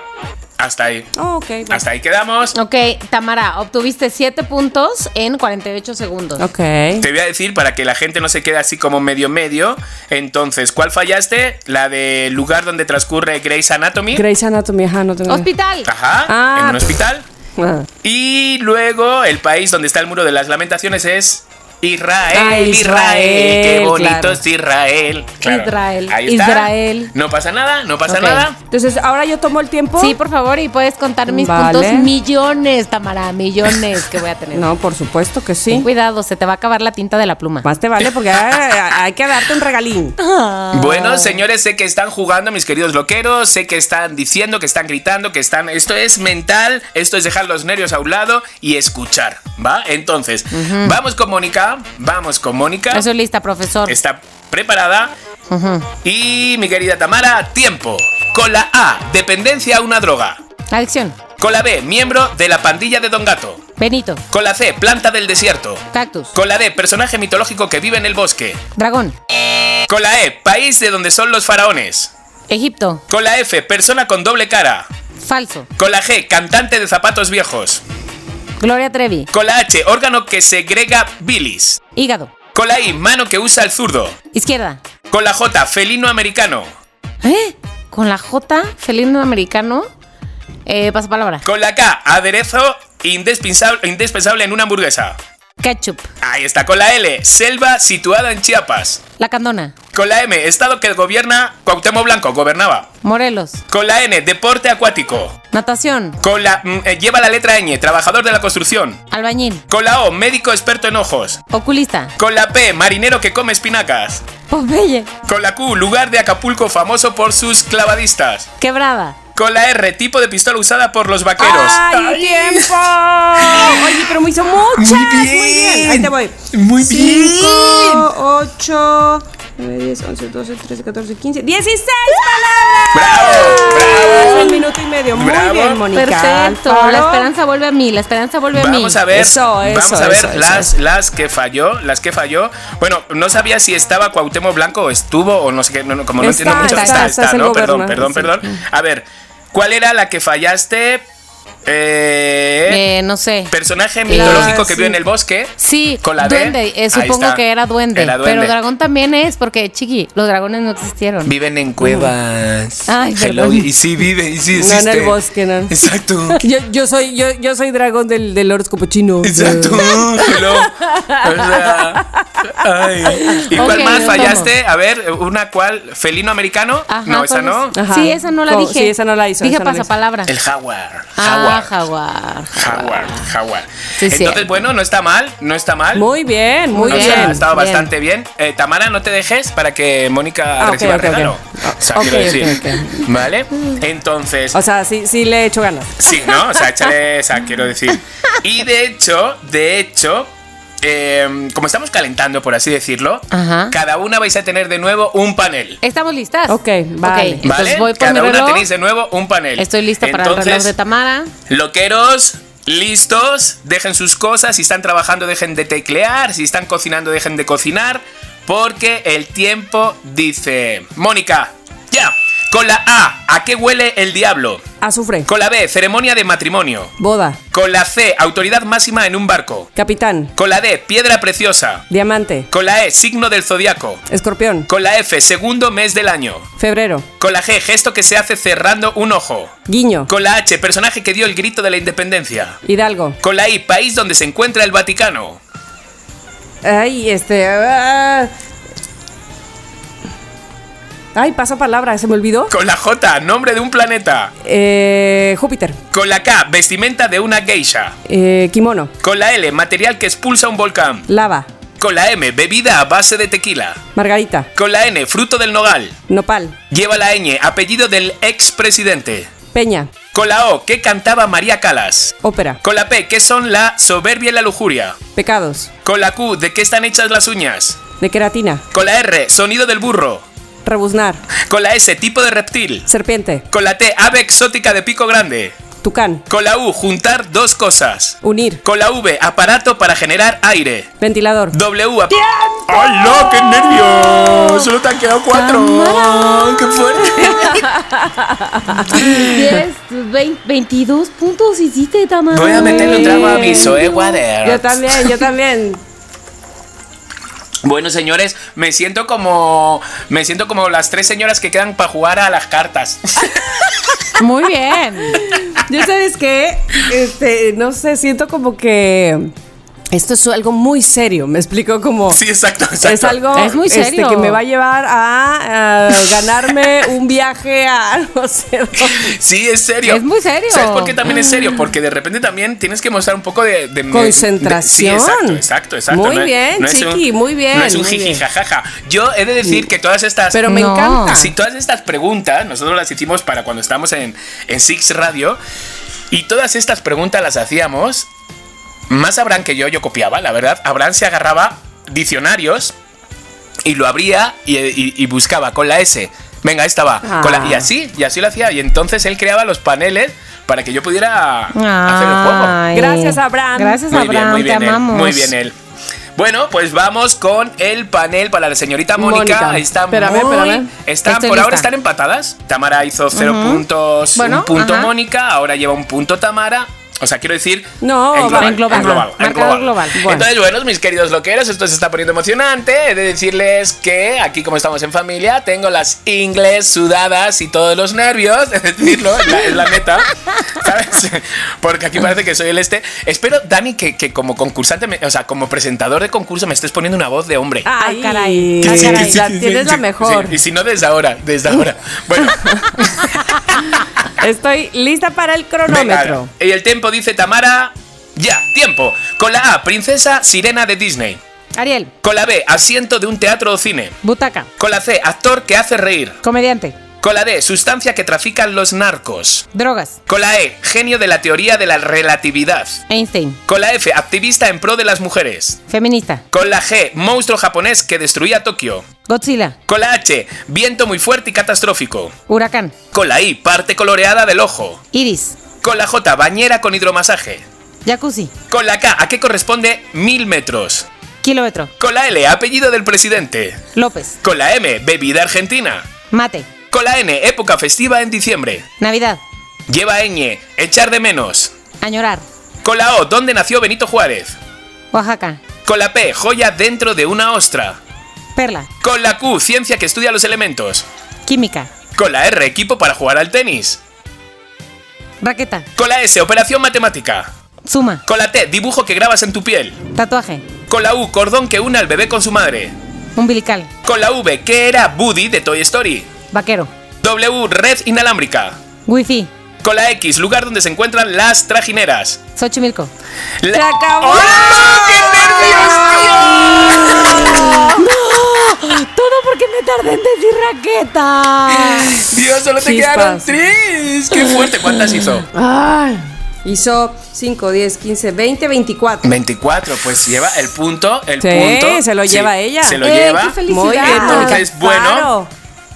Hasta ahí. Oh, ok. va. Hasta ahí quedamos. Ok, Tamara, obtuviste 7 puntos en 48 segundos. Ok. Te voy a decir para que la gente no se quede así como medio medio. Entonces, ¿cuál fallaste? La de lugar donde transcurre Grey's Anatomy. Grey's Anatomy, ajá, no tengo. Hospital. Ajá, Ah, en un hospital. Ah. Y luego el país donde está el muro de las lamentaciones es Israel. Ah, Israel, Israel, qué bonito claro. es Israel. Claro, Israel, ahí está. Israel. No pasa nada, no pasa nada. Entonces, ahora yo tomo el tiempo. Sí, por favor, y puedes contar mis Vale. puntos millones, Tamara, millones que voy a tener. No, por supuesto que Ten sí. cuidado, se te va a acabar la tinta de la pluma. Más te vale porque hay, hay que darte un regalín. Ah. Bueno, señores, sé que están jugando, mis queridos loqueros. Sé que están diciendo, que están gritando, que están. Esto es mental, esto es dejar los nervios a un lado y escuchar, ¿va? Entonces, vamos con Vamos con Mónica. Estoy lista, profesor. Está preparada. Y mi querida Tamara, tiempo. Con la A, dependencia a una droga. Adicción. Con la B, miembro de la pandilla de Don Gato. Benito. Con la C, planta del desierto. Cactus. Con la D, personaje mitológico que vive en el bosque. Dragón. Con la E, país de donde son los faraones. Egipto. Con la F, persona con doble cara. Falso. Con la G, cantante de zapatos viejos. Gloria Trevi. Con la H, órgano que segrega bilis. Hígado. Con la I, mano que usa el zurdo. Izquierda. Con la J, felino americano. ¿Eh? Con la J, felino americano. Eh, pasapalabra. Con la K, aderezo indispensable, indispensable en una hamburguesa. Ketchup. Ahí está. Con la L, selva situada en Chiapas. La Candona. Con la M, estado que gobierna Cuauhtémoc Blanco, gobernaba. Morelos. Con la N, deporte acuático. Natación. Con la mm, eh, lleva la letra ñ, trabajador de la construcción. Albañil. Con la O, médico experto en ojos. Oculista. Con la P, marinero que come espinacas. Popeye. Con la Q, lugar de Acapulco famoso por sus clavadistas. Quebrada. Con la R, tipo de pistola usada por los vaqueros. ¡Ay, tiempo! Oye, pero me hizo muchas. Muy bien. Ahí te voy. Muy bien. 5, 8, 9, 10, 11, 12, 13, 14, 15, 16 palabras. ¡Bravo! ¡Bravo! Un minuto y medio. Muy Bravo. bien, Mónica. Perfecto. Alfaro. La esperanza vuelve a mí. La esperanza vuelve a mí. Vamos a ver, Eso, eso, vamos a ver eso, las, eso. las que falló, las que falló. Bueno, no sabía si estaba Cuauhtémoc Blanco o estuvo o no sé qué, no, no, como no Está, entiendo mucho. está, está, es el ¿no? Perdón, perdón, sí. perdón. A ver, ¿cuál era la que fallaste? Eh, Eh, no sé. personaje mitológico que sí. vive en el bosque. Sí, Con la D. duende. eh, supongo que era duende, Era duende. Pero dragón también es, porque, chiqui, los dragones no existieron. Viven en cuevas. Ay, Hello. Y sí vive, y sí No existe. en el bosque, no. Exacto. Yo, yo soy, yo, yo soy dragón del, del horóscopo chino. Exacto. Hello. O sea, ay. ¿Y cuál más fallaste? A ver, una cuál, felino americano? Ajá, no, esa ¿cuál no. Ajá. Sí, esa no la dije. sí, esa no la hizo, Dije no pasapalabra. El jaguar. Ah, Jaguar. Jaguar. Jaguar, jaguar. Sí, Entonces, cierto. bueno, no está mal, no está mal. Muy bien, muy O sea, bien. ha estado bien. bastante bien. Eh, Tamara, no te dejes para que Mónica Ah, reciba ok, regalo. ok. O sea, quiero decir. ¿Vale? Entonces. O sea, sí, sí le he hecho ganas. Sí, ¿no? O sea, échale esa, quiero decir. Y de hecho, de hecho, eh, como estamos calentando, por así decirlo, Ajá. cada una vais a tener de nuevo un panel. ¿Estamos listas? Ok, vale. entonces ¿Vale? voy por cada mi una reloj. tenéis de nuevo un panel. Estoy lista para el reloj Entonces, de Tamara. Loqueros, listos, dejen sus cosas. Si están trabajando, dejen de teclear. Si están cocinando, dejen de cocinar. Porque el tiempo dice: Mónica, ya. Con la A, ¿a qué huele el diablo? Azufre. Con la B, ceremonia de matrimonio. Boda. Con la C, autoridad máxima en un barco. Capitán. Con la D, piedra preciosa. Diamante. Con la E, signo del zodiaco. Escorpión. Con la F, segundo mes del año. Febrero. Con la G, gesto que se hace cerrando un ojo. Guiño. Con la H, personaje que dio el grito de la independencia. Hidalgo. Con la I, país donde se encuentra el Vaticano. Ay, este. ah. Ay, paso palabra, se me olvidó. Con la J, nombre de un planeta. Eh, Júpiter. Con la K, vestimenta de una geisha. Eh, kimono. Con la L, material que expulsa un volcán. Lava. Con la M, bebida a base de tequila. Margarita. Con la N, fruto del nogal. Nopal. Lleva la ñ, apellido del expresidente. Peña. Con la O, ¿qué cantaba María Calas? Ópera. Con la P, ¿qué son la soberbia y la lujuria? Pecados. Con la Q, ¿de qué están hechas las uñas? De queratina. Con la R, sonido del burro. Rebuznar. Con la S, tipo de reptil. Serpiente. Con la T, ave exótica de pico grande. Tucán. Con la U, juntar dos cosas. Unir. Con la V, aparato para generar aire. Ventilador. W. ap- ¡Ay, no! ¡Qué nervios! Solo te han quedado cuatro. ¡Qué fuerte! Tienes 20 22 puntos hiciste, Tamara. Voy a meterle un trago a mi Zoe Water. Yo también, yo también. Bueno, señores, me siento como. Me siento como las tres señoras que quedan para jugar a las cartas. Muy bien. Yo sabes qué, este, no sé, siento como que esto es algo muy serio. Me explico como Sí, exacto, exacto. es algo Es muy este, que me va a llevar a, a ganarme un viaje a no sé dónde. Sí, es serio. Es muy serio. ¿Sabes por qué también es serio? Porque de repente también tienes que mostrar un poco de... de- de- Concentración. sí, exacto, exacto, exacto. Muy No es- bien, no es un- Chiqui, muy bien, No es un jiji, jajaja. Yo he de decir que todas estas... Pero me No. encanta. Si todas estas preguntas, nosotros las hicimos para cuando estábamos en, en Six Radio, y todas estas preguntas las hacíamos, más Abraham que yo, yo copiaba, la verdad. Abraham se agarraba diccionarios y lo abría y, y- y buscaba con la S. Venga, esta va. con la- y Ah. así, y así lo hacía. Y entonces él creaba los paneles para que yo pudiera hacer el juego. Gracias, Abraham. Gracias, Muy bien, muy bien te él. amamos. Muy bien él. Bueno, pues vamos con el panel para la señorita Mónica. Mónica. Ahí está Espérame, muy- espérame. Están, Estoy por ahora están empatadas. Tamara hizo cero puntos, Bueno, un punto ajá. Mónica. Ahora lleva un punto Tamara. O sea, quiero decir. No, en global. en global. en global, en marcador global. Bueno. Entonces, bueno, mis queridos loqueros, esto se está poniendo emocionante. He de decirles que aquí, como estamos en familia, tengo las ingles sudadas y todos los nervios. Es decirlo, es la, es la neta. ¿Sabes? Porque aquí parece que soy el este. Espero, Dani, que, que como concursante, me- o sea, como presentador de concurso, me estés poniendo una voz de hombre. Ay, caray. ay, caray. la Sí, sí, tienes sí, la sí, mejor. sí. Y si no, desde ahora, desde ahora. Bueno, Estoy lista para el cronómetro. venga. Y el tiempo dice Tamara. Ya, tiempo. Con la A, princesa sirena de Disney. Ariel, Con la B, asiento de un teatro o cine. butaca, Con la C, actor que hace reír. comediante, Con la D, sustancia que trafican los narcos. drogas, Con la E, genio de la teoría de la relatividad. Einstein, Con la F, activista en pro de las mujeres. feminista, Con la G, monstruo japonés que destruía Tokio. Godzilla, Con la H, viento muy fuerte y catastrófico. huracán, Con la I, parte coloreada del ojo. iris, Con la J, bañera con hidromasaje. jacuzzi, Con la K, ¿a qué corresponde mil metros? kilómetro, Con la L, apellido del presidente. López, Con la M, bebida argentina. mate, Con la N, época festiva en diciembre. Navidad, Lleva ñ, echar de menos. añorar, Con la O, ¿dónde nació Benito Juárez? Oaxaca, Con la P, joya dentro de una ostra. Perla, Con la Q, ciencia que estudia los elementos. química, Con la R, equipo para jugar al tenis. raqueta, Con la S, operación matemática. suma, Con la T, dibujo que grabas en tu piel. tatuaje, Con la U, cordón que une al bebé con su madre. umbilical, Con la V, ¿qué era Woody de Toy Story? vaquero, W, red inalámbrica. wifi, Con la X, lugar donde se encuentran las trajineras. Xochimilco, La- ¡Se acabó! ¡Oh, todo porque me tardé en decir raqueta. Dios, solo te Chispas. quedaron tres. ¡Qué fuerte! ¿Cuántas hizo? Ay, hizo 5, 10, 15, 20, 24. 24, pues lleva el punto, el Sí, punto. se lo lleva ella. Se lo ¡Eh, lleva. qué! Muy bien, Entonces, bueno.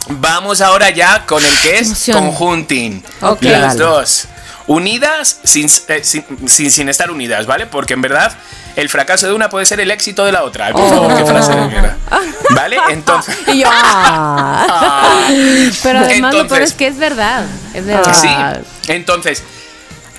Vamos ahora ya con el que es emoción. conjunting. Ok. Las Dale. dos. Unidas sin, eh, sin, sin- sin estar unidas, ¿vale? Porque en verdad el fracaso de una puede ser el éxito de la otra. Por favor, qué frase de mierda. Entonces. Y yo, ah. Pero además lo peor Entonces- es que es verdad. Es verdad. Sí. Entonces,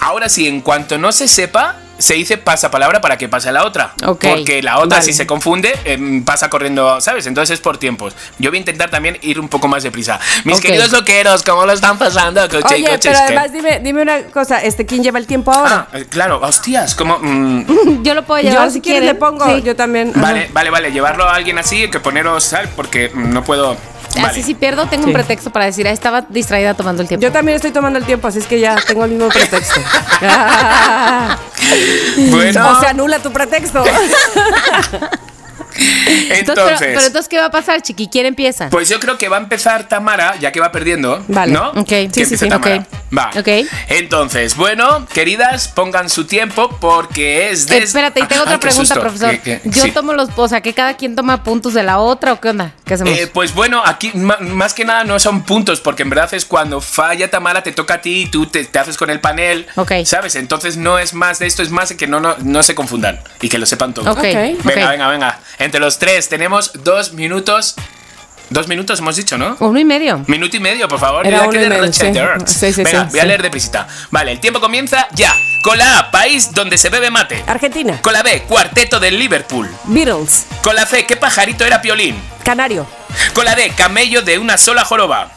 ahora sí, en cuanto no se sepa, se dice pasapalabra para que pase la otra. Ok, Porque la otra, vale. si se confunde, em, pasa corriendo, ¿sabes? Entonces es por tiempos. Yo voy a intentar también ir un poco más deprisa. Mis queridos loqueros, ¿cómo lo están pasando? Coche, Oye, coche, pero además dime, dime una cosa, este, ¿quién lleva el tiempo ahora? Ah, eh, claro, hostias, como... mm, Yo lo puedo llevar yo si si quieres quieren. le pongo, Sí. yo también. ajá. vale, vale, vale, llevarlo a alguien así, que poneros, ¿sabes? Porque no puedo... Así si pierdo, tengo Sí. un pretexto para decir, ah, estaba distraída tomando el tiempo. Yo también estoy tomando el tiempo, así es que ya tengo el mismo pretexto. Ah. Bueno, O se anula tu pretexto. Entonces, pero, Entonces, pero entonces, ¿qué va a pasar, Chiqui? ¿Quién empieza? pues yo creo que va a empezar Tamara, ya que va perdiendo, Vale. ¿no? Ok. Sí, sí, sí. Tamara. Ok. Va. Ok. Entonces, bueno, queridas, pongan su tiempo porque es Eh, de... espérate, y tengo otra Ay, pregunta, susto. profesor. ¿Qué- qué? Yo Sí. tomo los, o sea, que cada quien toma puntos de la otra o qué onda? ¿Qué hacemos? Eh, pues bueno, aquí más que nada no son puntos, porque en verdad es cuando falla Tamara, te toca a ti y tú te, te haces con el panel. Ok. ¿Sabes? Entonces no es más de esto, es más de que no, no, no se confundan y que lo sepan todos. ok. Venga, venga, venga. Entre los tres tenemos dos minutos. Dos minutos hemos dicho, ¿no? Uno y medio. Minuto y medio, por favor. Era Yo ya uno quedé y medio, Rochester sí. Arts. Sí, sí, Venga, sí, voy a leer depresita. Vale, el tiempo comienza ya. Con la A, país donde se bebe mate. Argentina. Con la B, cuarteto del Liverpool. Beatles. Con la C, ¿qué pajarito era Piolín? Canario. Con la D, camello de una sola joroba.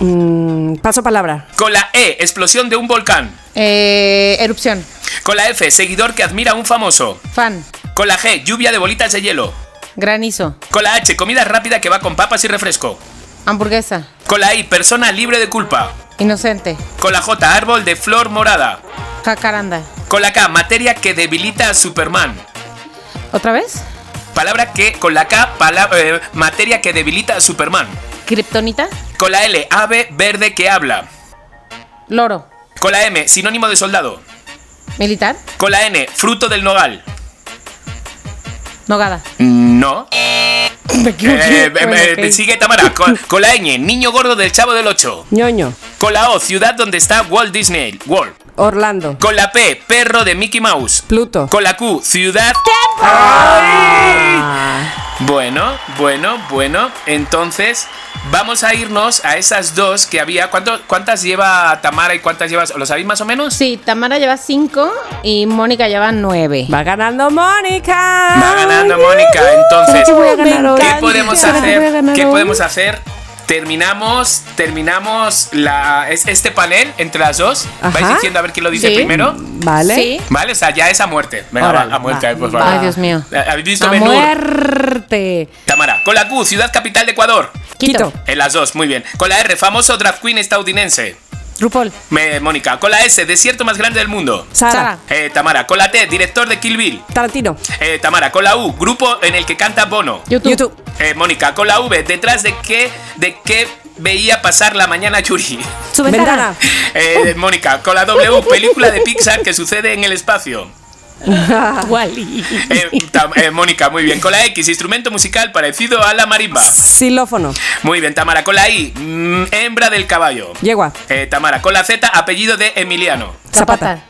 Mm, paso palabra. Con la E, explosión de un volcán. Eh, erupción. Con la F, seguidor que admira a un famoso. Fan. Con la G, lluvia de bolitas de hielo. Granizo. Con la H, comida rápida que va con papas y refresco. Hamburguesa. Con la I, persona libre de culpa. Inocente. Con la J, árbol de flor morada. Jacaranda. Con la K, materia que debilita a Superman. ¿Otra vez? Palabra que, con la K, eh, materia que debilita a Superman. Kryptonita. Con la L, ave verde que habla. Loro. Con la M, sinónimo de soldado. Militar. Con la N, fruto del nogal. Nogada. No. Eh, eh, Bueno, eh. Sigue Tamara. Con, con la ñ, niño gordo del chavo del 8. ñoño. Con la O, ciudad donde está Walt Disney World. Orlando. Con la P, perro de Mickey Mouse. Pluto. Con la Q, ciudad. Bueno, bueno, bueno. Entonces, vamos a irnos a esas dos que había. ¿Cuánto- ¿Cuántas lleva Tamara y cuántas llevas? ¿Lo sabéis más o menos? Sí, Tamara lleva cinco y Mónica lleva nueve. Va ganando Mónica. Va ganando Mónica. Entonces, ¿Qué podemos ¿Qué voy a hacer? ¿Qué podemos hacer? Terminamos, terminamos la, es- este panel entre las dos. Vais diciendo a ver quién lo dice Sí. primero. Vale. Sí. Vale, o sea, ya es a muerte. Venga, Órale, va, a muerte, va, por va. favor. Ay, Dios mío. ¿Habéis visto A muerte. Tamara, con la Q, ciudad capital de Ecuador. Quito. Quito. En las dos, muy bien. Con la R, famoso drag queen estadounidense. RuPaul. Me- Mónica. Con la S, desierto más grande del mundo. Sara. Eh, Tamara. Con la T, director de Kill Bill. Tarantino. Eh, Tamara. Con la U, grupo en el que canta Bono. YouTube. YouTube. Eh, Mónica. Con la V, detrás de qué, de qué veía pasar la mañana Yuri. Su Ventana. Eh, Mónica. Con la W, película de Pixar que sucede en el espacio. Wally. Eh, eh, Mónica, muy bien. Con la X, instrumento musical parecido a la marimba. Xilófono. Muy bien, Tamara. Con la I, mm, hembra del caballo. Yegua. Eh, Tamara, con la Z, apellido de Emiliano. Zapata.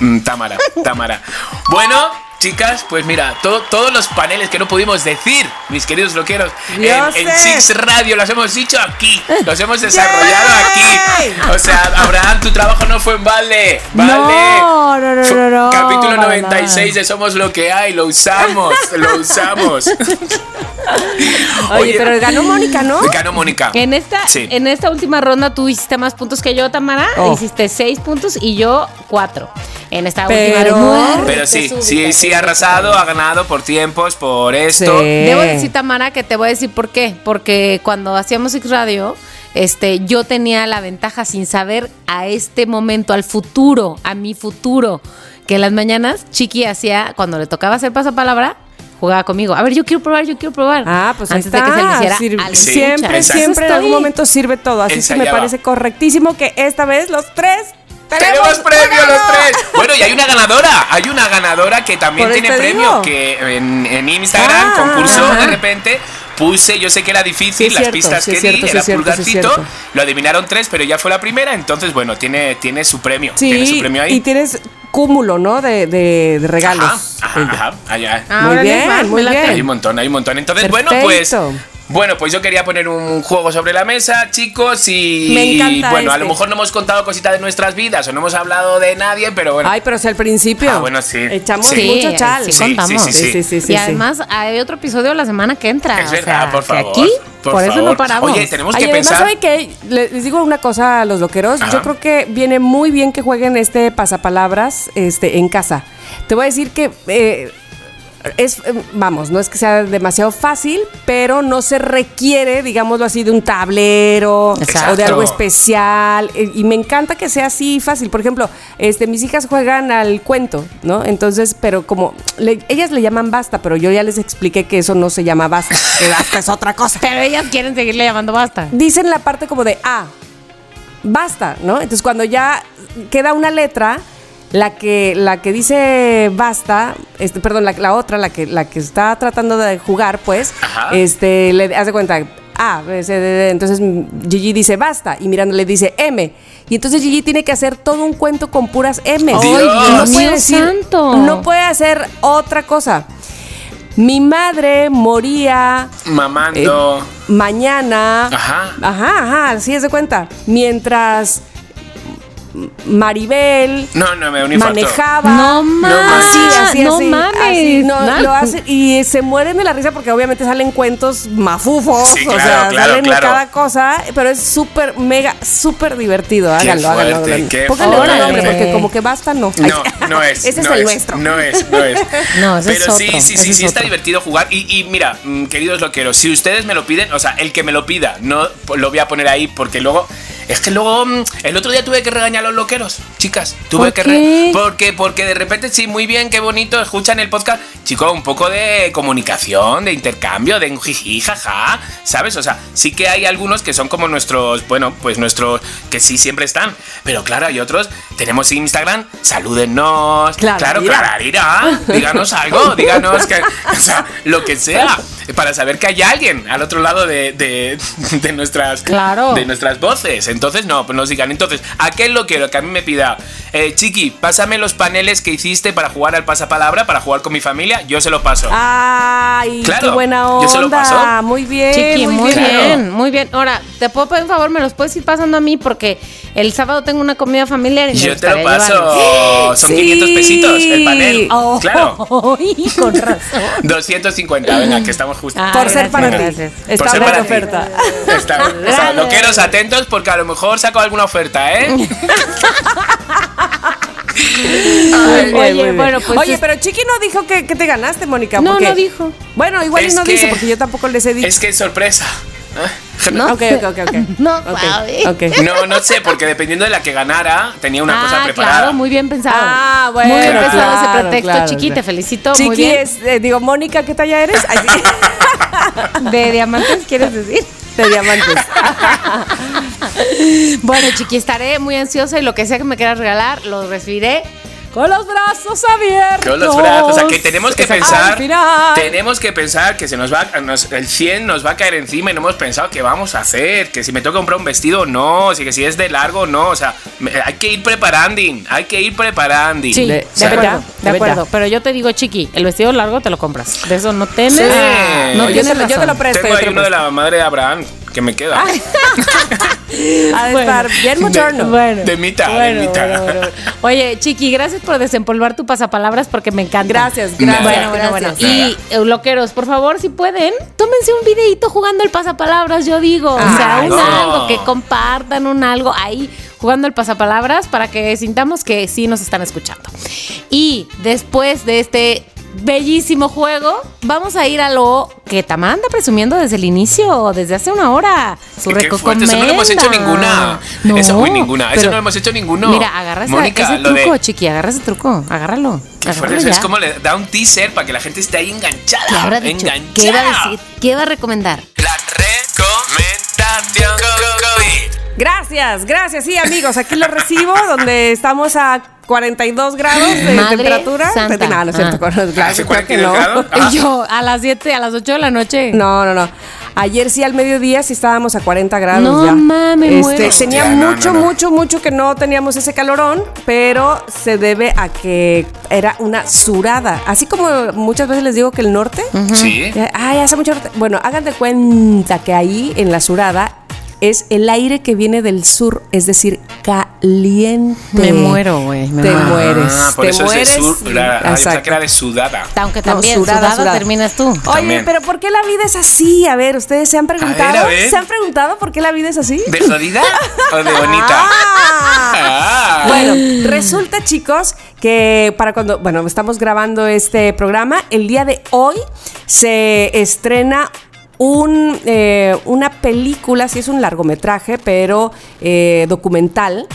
Mm, Tamara, Tamara. Bueno, chicas, pues mira, to- todos los paneles que no pudimos decir, mis queridos loqueros, en. Six Radio los hemos dicho aquí, los hemos desarrollado aquí. O sea, Abraham, tu trabajo no fue en balde, vale. No, no, no, no, no, Capítulo para 96 de Somos lo que hay, lo usamos, lo usamos. Oye, Oye. pero ganó Mónica, ¿no? Ganó Mónica. En esta, Sí. en esta última ronda tú hiciste más puntos que yo, Tamara. Oh. Hiciste seis puntos y yo cuatro. En esta Pero- última de muerte Pero sí, súbita, sí, sí ha arrasado, ha ganado por tiempos, por esto. Sí. Debo decir, Tamara, que te voy a decir por qué. Porque cuando hacíamos X Radio, este, yo tenía la ventaja sin saber a este momento, al futuro, a mi futuro, que en las mañanas Chiqui hacía, cuando le tocaba hacer pasapalabra, jugaba conmigo. A ver, yo quiero probar, yo quiero probar. Ah, pues Antes está. de que se le hiciera al siempre, exacto. siempre en algún momento sirve todo. Así es que me parece correctísimo que esta vez los tres Tenemos premio los tres. Bueno, y hay una ganadora. Hay una ganadora que también tiene premio. digo. Que en, en Instagram Ah, concursó ajá. de repente. Puse, yo sé que era difícil, Sí, las cierto, pistas sí, que cierto, di, sí, era cierto, pulgarcito. Lo adivinaron tres, pero ya fue la primera. Entonces, bueno, tiene, tiene su premio. tiene su premio ahí. y tienes cúmulo, ¿no? De, de, de regalos. Ajá, ajá, ajá. Allá. Ah, Muy bien. Hay un montón, hay un montón. Entonces, bueno, pues. Bueno, pues yo quería poner un juego sobre la mesa, chicos, y Me encanta bueno, a este. lo mejor no hemos contado cositas de nuestras vidas o no hemos hablado de nadie, pero bueno. Ay, pero si al principio. Ah, bueno, sí. Echamos Sí. mucho chal. Sí, Sí, contamos. sí, sí, sí, sí, sí, y sí. además hay otro episodio la semana que entra. Es o verdad, sea, por que favor. aquí, por, eso favor. no paramos. Oye, tenemos Ay, que además, pensar. ¿saben qué? Le- Les digo una cosa a los loqueros. Ajá. Yo creo que viene muy bien que jueguen este pasapalabras este, en casa. Te voy a decir que eh, es, eh, vamos, no es que sea demasiado fácil, pero no se requiere, digámoslo así, de un tablero Exacto. o de algo especial. Eh, Y me encanta que sea así fácil. Por ejemplo, este, mis hijas juegan al cuento, ¿no? Entonces, pero como le- ellas le llaman basta, pero yo ya les expliqué que eso no se llama basta, que basta es otra cosa. Pero ellas quieren seguirle llamando basta. Dicen la parte como de ah, basta, ¿no? Entonces cuando ya queda una letra, la que, la que dice basta, este, perdón, la, la otra, la que, la que está tratando de jugar, pues, Ajá. este, le hace cuenta, A, B, C, D, D. entonces Gigi dice basta y Miranda le dice M. Y entonces Gigi tiene que hacer todo un cuento con puras M. ¡Ay, Y Dios no puede mío decir, santo! no puede hacer otra cosa. Mi madre moría Mamando. eh, mañana. Ajá. Ajá, ajá, así es de cuenta. Mientras Maribel No, no, me manejaba. No mames, Así, así, no así, mames, así, no, no. lo hace- y se mueren de la risa porque obviamente salen cuentos mafufos, Sí, o claro, sea, claro, salen claro. cada cosa, pero es súper, mega, súper divertido. Háganlo, háganlo, fuerte, háganlo. qué Pónganle otro nombre porque como que basta, no. No, no es. Ese no es el nuestro. No es, no es. No, ese Pero es sí, otro, sí, ese sí, es sí está divertido jugar. Y, y mira, mm, queridos loqueros, si ustedes me lo piden, o sea, el que me lo pida, no lo voy a poner ahí porque luego. Es que luego mm, el otro día tuve que regañar a los loqueros, chicas. Tuve ¿Por que qué? porque porque de repente sí, muy bien, qué bonito, escuchan el podcast. Chico, un poco de comunicación, de intercambio, de jiji, jaja, ¿sabes? O sea, sí que hay algunos que son como nuestros, bueno, pues nuestros que sí siempre están, pero claro, hay otros, tenemos Instagram, salúdennos, Claro, claro, clararira, díganos algo, díganos que, o sea, lo que sea, para saber que hay alguien al otro lado de, de, de nuestras, Claro. de nuestras voces. Entonces, no, pues nos digan. Entonces, ¿a qué lo quiero? Que a mí me pida, eh, Chiqui, pásame los paneles que hiciste para jugar al pasapalabra, para jugar con mi familia, yo se lo paso. Ay, Claro, qué buena yo se lo onda. paso. Muy bien, Chiqui, muy, bien, muy bien. Ahora, te puedo pedir un favor, me los puedes ir pasando a mí porque el sábado tengo una comida familiar y Yo te lo paso. llevarles. Son Sí. 500 pesitos el panel. Oh, Claro. ay, con razón. 250, venga, que estamos justo. Ah, Por ser gracias, para ti. gracias. Está Por ser buena para ti. oferta. Está, o sea, loqueros atentos porque a lo mejor saco alguna oferta, ¿eh? Oye, bien. bueno, pues Oye, es- pero Chiqui no dijo que, que te ganaste, Mónica. No, porque- no dijo. Bueno, igual y Es no que- dice porque yo tampoco les he dicho. Es que es sorpresa. No, Ok, ok, ok, ok. No. No, no sé, porque dependiendo de la que ganara, tenía una cosa ah, preparada. claro, muy bien pensado. Ah, bueno, Muy bien pensado ese claro, pretexto, claro, Chiqui, claro. te felicito. muy Chiqui bien. es, eh, digo, Mónica, ¿qué talla eres? ¿De diamantes quieres decir? De diamantes. Bueno, Chiqui, estaré muy ansiosa y lo que sea que me quieras regalar, lo recibiré con los brazos abiertos. Con los brazos, o sea que tenemos que pensar, Al final. tenemos que pensar que se nos va, nos- el 100 nos va a caer encima y no hemos pensado qué vamos a hacer, que si me toca comprar un vestido no, si que si es de largo no, o sea, me- hay que ir preparando, hay que ir preparando. Sí, De- de, de acuerdo, verdad, de de acuerdo. Pero yo te digo, Chiqui, el vestido largo te lo compras. De eso no tienes. Sí. No Yo tienes te lo- yo te lo presto. Tengo yo te ahí uno de la madre de Abraham que me queda. De Bueno. estar bien moderno. Bueno, De mitad, de bueno, mitad. bueno, bueno. Oye, Chiqui, gracias por desempolvar tu pasapalabras porque me encanta. Gracias, gracias. Bueno, bueno, bueno. Y eh, loqueros, por favor, si pueden, tómense un videito jugando el pasapalabras, yo digo. o sea, un no. algo, que compartan un algo ahí jugando el pasapalabras para que sintamos que sí nos están escuchando. Y después de este bellísimo juego, vamos a ir a lo que Tamara anda presumiendo desde el inicio, desde hace una hora. Su fuerte, eso no lo hemos hecho ninguna. No, Eso, ninguna. Eso no lo hemos hecho ninguno. Mira, agarra Mónica, ese lo de- truco, chiqui, agarra ese truco, agárralo. Agárralo es como le da un teaser para que la gente esté ahí enganchada. ¿Qué habrá dicho? enganchada. ¿Qué iba a decir? ¿Qué iba a recomendar? La recomendación COVID. Gracias, gracias. Sí, amigos, aquí lo recibo, donde estamos a 42 grados de Madre temperatura. santa. No, no es cierto, Ah. claro, ¿Hace claro que 42 no. grados? Ah. Y yo, a las 7, a las 8 de la noche. No, no, no. Ayer sí al mediodía sí estábamos a 40 grados No ya. mames, muero. este, tenía Hostia, no, mucho, no, no. mucho, mucho que no teníamos ese calorón, pero se debe a que era una surada. Así como muchas veces les digo que el norte, Sí. Ay, hace mucho. Bueno, hagan de cuenta que ahí en la surada es el aire que viene del sur, es decir, caliente. Me muero, güey, Te muero. mueres. Ah, por te eso mueres. es de sur. La, ah, yo que era de sudada. Aunque No, también, surada, sudada, terminas tú. Oye, También. pero ¿por qué la vida es así? A ver, ¿ustedes se han preguntado? a ver. ¿Se han preguntado por qué la vida es así? ¿De jodida o de bonita? Ah. Ah. Bueno, resulta, chicos, que para cuando, bueno, estamos grabando este programa, el día de hoy se estrena un, eh, una película, sí es un largometraje, pero eh, documental.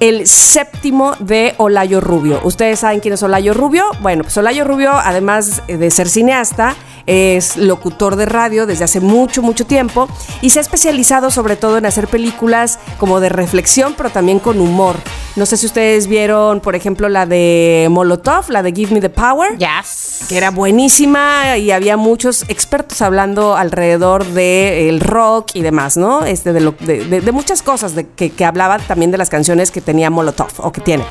El séptimo de Olayo Rubio. ¿Ustedes saben quién es Olayo Rubio? Bueno, pues Olayo Rubio, además de ser cineasta, es locutor de radio desde hace mucho, mucho tiempo y se ha especializado sobre todo en hacer películas como de reflexión, pero también con humor. No sé si ustedes vieron, por ejemplo, la de Molotov, la de Give Me the Power. Yes. Que era buenísima y había muchos expertos hablando alrededor del rock y demás, ¿no? Este, de, lo- de- de- de muchas cosas de, que, que hablaba también de las canciones que tenía Molotov o que tiene.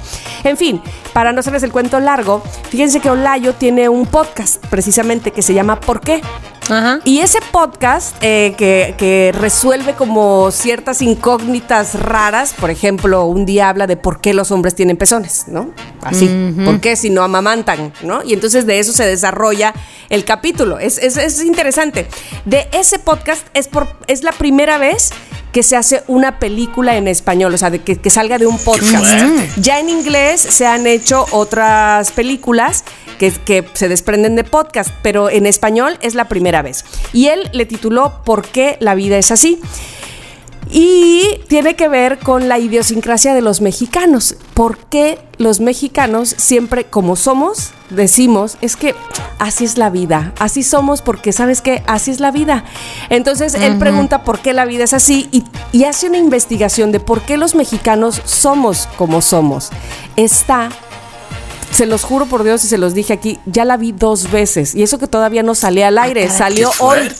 En fin, para no hacerles el cuento largo, fíjense que Olayo tiene un podcast precisamente que se llama ¿Por qué? Ajá. Y ese podcast eh, que, que resuelve como ciertas incógnitas raras, por ejemplo, un día habla de por qué los hombres tienen pezones, ¿no? Así, ¿por qué si no amamantan, ¿no? Y entonces de eso se desarrolla el capítulo. Es, es- es interesante. De ese podcast es, por, es la primera vez que se hace una película en español, o sea, de que, que salga de un podcast. Ya en inglés se han hecho otras películas que, que se desprenden de podcast, pero en español es la primera vez. Y él le tituló ¿Por qué la vida es así? Y tiene que ver con la idiosincrasia de los mexicanos. ¿Por qué los mexicanos siempre como somos decimos, es que así es la vida, así somos porque sabes que así es la vida? Entonces él pregunta por qué la vida es así y, y hace una investigación de por qué los mexicanos somos como somos. Está se los juro por Dios y se los dije aquí, ya la vi dos veces. Y eso que todavía no salía al aire, salió ¡Qué hoy.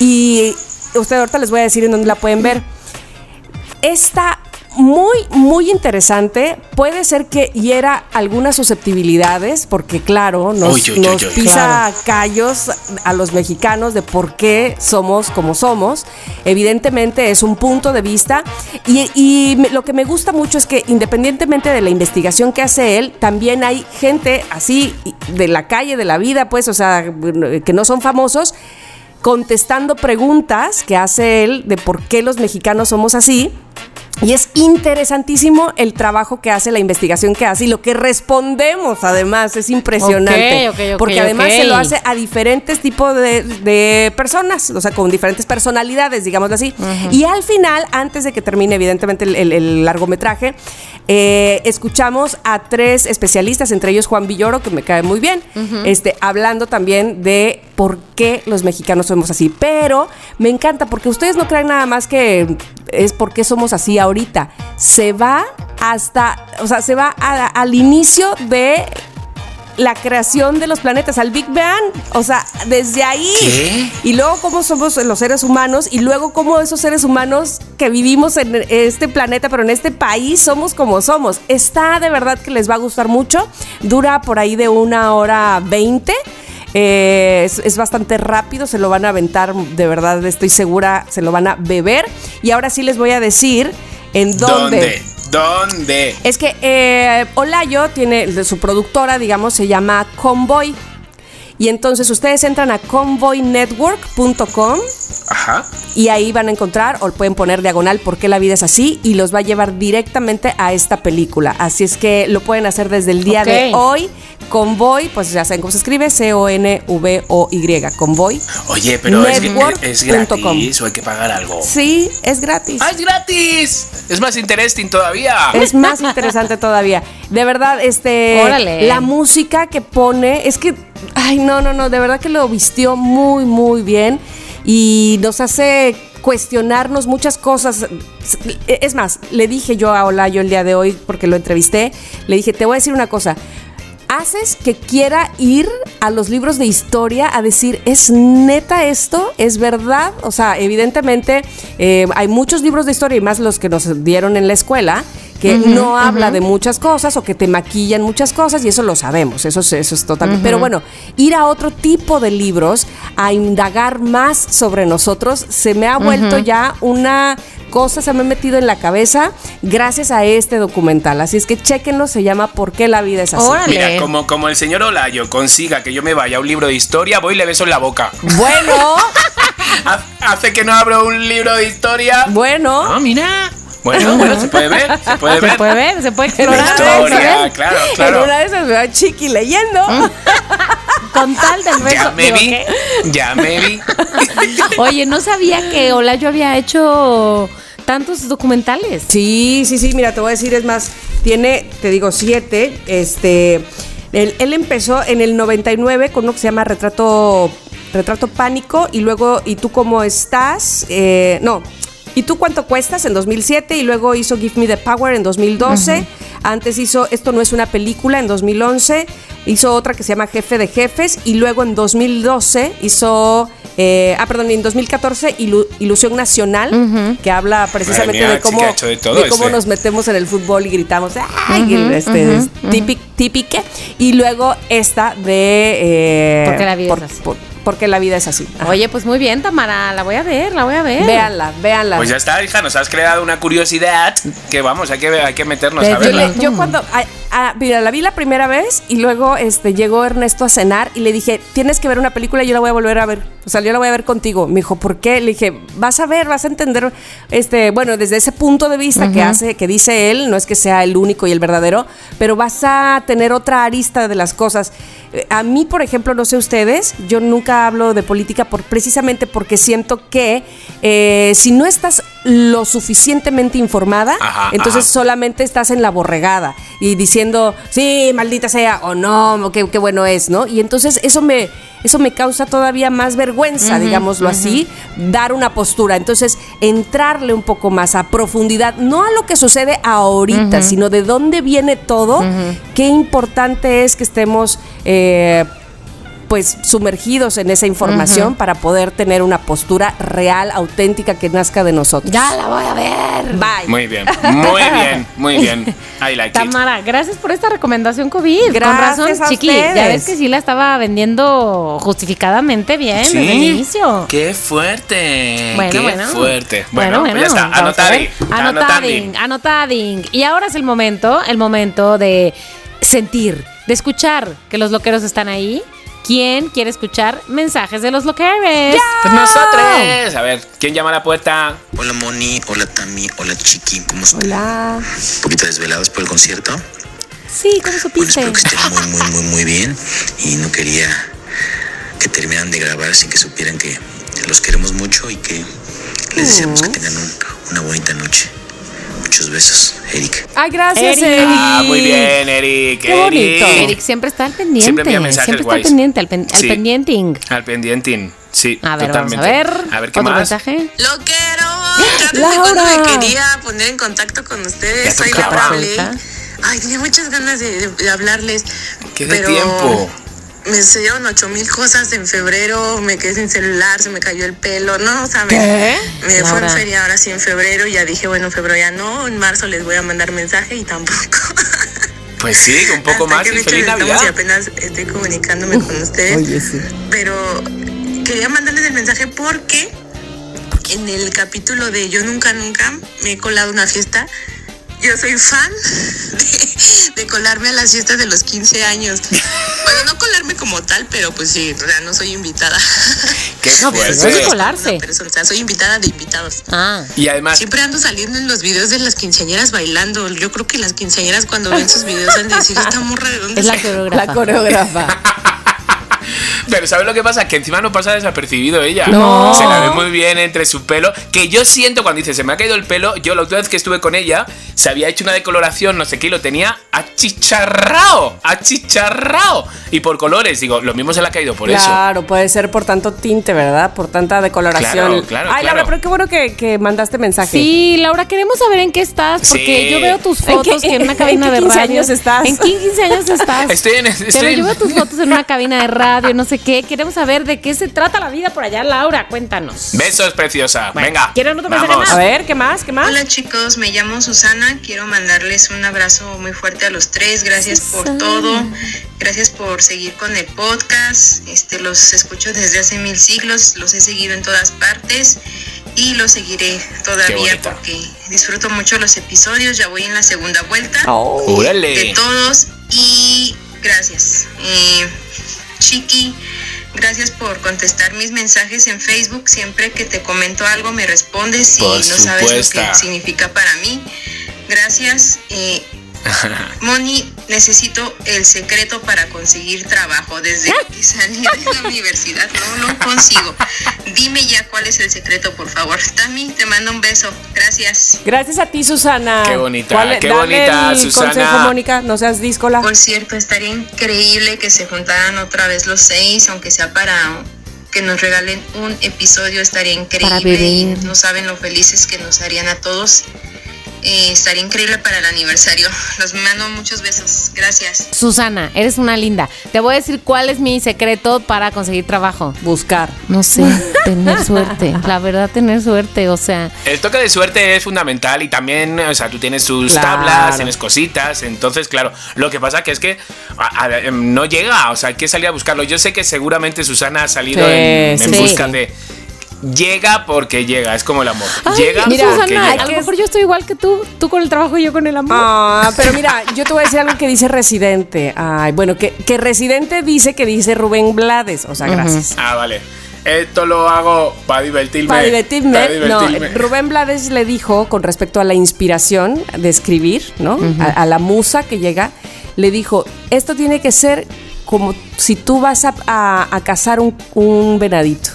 y usted ahorita les voy a decir en dónde la pueden ver. Está muy, muy interesante. Puede ser que hiera algunas susceptibilidades, porque claro, nos, Uy, uy, uy, nos uy. pisa callos a los mexicanos de por qué somos como somos. Evidentemente es un punto de vista. Y, lo que me gusta mucho es que independientemente de la investigación que hace él, también hay gente así de la calle, de la vida, pues, o sea, que no son famosos contestando preguntas que hace él de por qué los mexicanos somos así. Y es interesantísimo el trabajo que hace, la investigación que hace y lo que respondemos además, es impresionante. Ok, ok, ok, porque además se lo hace a diferentes tipos de, de personas, o sea, con diferentes personalidades, digámoslo así. Y al final, antes de que termine evidentemente el, el- el largometraje, eh, escuchamos a tres especialistas, entre ellos Juan Villoro, que me cae muy bien, este, hablando también de por qué los mexicanos somos así. Pero me encanta porque ustedes no creen nada más que es por qué somos así ahorita. Se va hasta, o sea, se va a- al inicio de la creación de los planetas, al Big Bang. O sea, desde ahí. ¿Qué? Y luego cómo somos los seres humanos y luego cómo esos seres humanos que vivimos en este planeta, pero en este país, somos como somos. Está de verdad que les va a gustar mucho. Dura por ahí de una hora veinte. Eh, es, es bastante rápido, se lo van a aventar, de verdad estoy segura, se lo van a beber. Y ahora sí les voy a decir en dónde. ¿Dónde? ¿Dónde? Es que eh, Olayo tiene, de su productora, digamos, se llama Convoy. Y entonces ustedes entran a convoynetwork.com Ajá. y ahí van a encontrar o pueden poner diagonal por qué la vida es así y los va a llevar directamente a esta película. Así es que lo pueden hacer desde el día de hoy. Convoy, pues ya saben cómo se escribe, C-O-N-V-O-Y, Convoy. Oye, pero es, Network es gratis o hay que pagar algo. Sí, es gratis. ¡Ah, es gratis! Es más interesting todavía. Es más interesante todavía. De verdad, este. Órale. La música que pone. Es que. Ay, no, no, no. De verdad que lo vistió muy, muy bien. Y nos hace cuestionarnos muchas cosas. Es más, le dije yo a Olayo el día de hoy, porque lo entrevisté. Le dije, te voy a decir una cosa. Haces que quiera ir a los libros de historia a decir, ¿es neta esto? ¿Es verdad? O sea, evidentemente eh, hay muchos libros de historia y más los que nos dieron en la escuela que no habla de muchas cosas o que te maquillan muchas cosas y eso lo sabemos, eso, es- eso es totalmente. Pero bueno, ir a otro tipo de libros, a indagar más sobre nosotros, se me ha vuelto ya una cosa, se me ha metido en la cabeza gracias a este documental. Así es que chéquenlo, se llama ¿Por qué la vida es así? Órale. Mira, como, como el señor Olayo consiga que yo me vaya a un libro de historia, voy y le beso en la boca. Bueno, Ha- Hace que no abro un libro de historia. bueno. Ah, mira. Bueno, bueno, se puede ver, se puede Se ver. puede ver, se puede La explorar. historia, claro, En claro. una de esas me va Chiqui leyendo. Con tal del beso. Ya me digo, vi, ¿qué? ya me vi. Oye, no sabía que Olayo había hecho tantos documentales. Sí, sí, sí, mira, te voy a decir, es más, tiene, te digo, siete. Este, él, él empezó en el 99 con uno que se llama Retrato, Retrato Pánico y luego, ¿y tú cómo estás? Eh, no. ¿Y tú cuánto cuestas? En 2007 y luego hizo Give Me the Power en 2012. Antes hizo Esto no es una película en 2011. Hizo otra que se llama Jefe de Jefes y luego en 2012 hizo, eh, ah, perdón, en 2014 Ilu- Ilusión Nacional, que habla precisamente mía, de cómo, de todo de cómo ese. nos metemos en el fútbol y gritamos, ¡ay! y este, es típic- típique. Y luego esta de... eh, Porque la vida por- es así. por- porque la vida es así. Ajá. Oye, pues muy bien, Tamara, la voy a ver, la voy a ver. Véanla, véanla. Pues ya está, hija, nos has creado una curiosidad que vamos, hay que, hay que meternos a Desde verla. yo cuando, a- a- mira, la vi la primera vez y luego este, llegó Ernesto a cenar y le dije, tienes que ver una película y yo la voy a volver a ver. O sea, yo la voy a ver contigo. Me dijo, ¿por qué? Le dije, vas a ver, vas a entender, este, bueno, desde ese punto de vista que hace, que dice él, no es que sea el único y el verdadero, pero vas a tener otra arista de las cosas. A mí, por ejemplo, no sé ustedes, yo nunca hablo de política por, precisamente porque siento que eh, si no estás lo suficientemente informada, Ajá, entonces ajá. solamente estás en la borregada y diciendo, sí, maldita sea, o no, qué, qué bueno es, ¿no? Y entonces eso me, eso me causa todavía más vergüenza, digámoslo así, dar una postura. Entonces, entrarle un poco más a profundidad, no a lo que sucede ahorita, sino de dónde viene todo, qué importante es que estemos... eh, pues sumergidos en esa información para poder tener una postura real, auténtica que nazca de nosotros. Ya la voy a ver. Bye. Muy bien, muy bien, muy bien. I like it. Tamara, gracias por esta recomendación COVID. Gracias Con razón, a Chiqui. Ya ves que sí la estaba vendiendo justificadamente bien Sí. desde el inicio. Qué fuerte. Bueno, qué bueno. fuerte. Bueno, pues ya está. Anotading. ver. Anotading, anotading. Y ahora es el momento, el momento de sentir, de escuchar que los loqueros están ahí. ¿Quién quiere escuchar mensajes de los loqueros? Pues nosotros. A ver, ¿quién llama a la puerta? Hola Moni, hola Tami, hola Chiqui, ¿cómo están? Hola. Un poquito desvelados por el concierto. Sí, ¿cómo Bueno, supiste? espero que estén muy, muy, muy, muy bien. Y no quería que terminaran de grabar sin que supieran que los queremos mucho y que les deseamos que tengan un- una bonita noche. Muchos besos, Eric. Ay, gracias, Eric. Eric. Ah, muy bien, Eric. Qué bonito. Eric. Eric siempre está al pendiente. Siempre envía mensajes Siempre está al pendiente, al, pen- al Sí. pendienting. Al pendientín. Sí, A ver, totalmente. vamos a ver. A ver, ¿qué ¿Otro más? mensaje? Loquero, ya desde Laura. cuando me quería poner en contacto con ustedes, soy. Laura. Ay, tenía muchas ganas de, de- de hablarles. ¿Qué de pero tiempo? Me sucedieron ocho mil cosas en febrero, me quedé sin celular, se me cayó el pelo, no, ¿saben? ¿Qué? Me fue en feria ahora sí en febrero, ya dije, bueno, en febrero ya no, en marzo les voy a mandar mensaje y tampoco. Pues sí, un poco Hasta más qué y feliz Navidad. Y apenas estoy comunicándome con ustedes. Oye, sí. Pero quería mandarles el mensaje porque en el capítulo de Yo Nunca Nunca me he colado una fiesta. Yo soy fan de, de colarme a las fiestas de los 15 años. Bueno, no colarme como tal, pero pues sí, o sea, no soy invitada. Qué No, pues, eso es colarse. Persona, o sea, soy invitada de invitados. Ah. Y además, Siempre ando saliendo en los videos de las quinceañeras bailando. Yo creo que las quinceañeras cuando ven sus videos han de decir, esta morra de dónde Es la salió?". coreógrafa. La coreógrafa. Pero ¿sabes lo que pasa? Que encima no pasa desapercibido ella. No. Se la ve muy bien entre su pelo. Que yo siento cuando dice se me ha caído el pelo. Yo la última vez que estuve con ella, se había hecho una decoloración, no sé qué, y lo tenía achicharrao. Achicharrao. Y por colores, digo, lo mismo se le ha caído por eso. Claro, puede ser por tanto tinte, ¿verdad? Por tanta decoloración. Claro, claro, Ay, Laura, pero qué bueno que, que mandaste mensaje. Sí, Laura, queremos saber en qué estás, porque Sí. yo veo tus ¿En qué- fotos que en una cabina en qué de 15 radio. años estás? ¿En qué 15 años estás? Estoy en. Pero Estoy en- yo veo tus fotos en una cabina de radio, no sé qué. Queremos saber de qué se trata la vida por allá, Laura. Cuéntanos. Besos, preciosa. Bueno, Venga. ¿quieren otro mensaje vamos. más? A ver, ¿qué más? ¿Qué más? Hola chicos, me llamo Susana, quiero mandarles un abrazo muy fuerte a los tres, gracias por todo, gracias por seguir con el podcast, este los escucho desde hace mil siglos, los he seguido en todas partes y los seguiré todavía porque disfruto mucho los episodios, ya voy en la segunda vuelta Oh. de Órale. todos y gracias. Eh, Chiqui, Gracias por contestar mis mensajes en Facebook. Siempre que te comento algo me respondes y Por no sabes lo que significa para mí. Gracias. eh, Moni, necesito el secreto para conseguir trabajo. Desde que salí de la universidad no lo consigo. Dime ya cuál es el secreto, por favor. Tami, te mando un beso. Gracias. Gracias a ti, Susana. Qué bonita, ¿Cuál- qué bonita, el Susana. consejo, Mónica, no seas díscola. Por cierto, estaría increíble que se juntaran otra vez los seis, aunque sea para que nos regalen un episodio, estaría increíble. Y no saben lo felices que nos harían a todos. Eh, estaría increíble para el aniversario. Los mando muchos besos. Gracias. Susana, eres una linda. Te voy a decir cuál es mi secreto para conseguir trabajo. Buscar. No sé, tener suerte. La verdad, tener suerte. O sea, El toque de suerte es fundamental y también, o sea, tú tienes tus Claro. tablas, tienes cositas, entonces, claro, lo que pasa que es que a- a- em, no llega, o sea, hay que salir a buscarlo. Yo sé que seguramente Susana ha salido Sí, en, en sí. busca de... Llega porque llega, es como el amor. Ay, llega mira, porque Susana, llega. a lo mejor yo estoy igual que tú. Tú con el trabajo y yo con el amor. Ah, pero mira, yo te voy a decir algo que dice Residente. Ay, bueno, que, que Residente dice que dice Rubén Blades. O sea, gracias. Ah, vale. Esto lo hago para divertirme. Para divertirme. No, Rubén Blades le dijo con respecto a la inspiración de escribir, ¿no? a, a la musa que llega, le dijo, esto tiene que ser como si tú vas a, a- a cazar un, un venadito.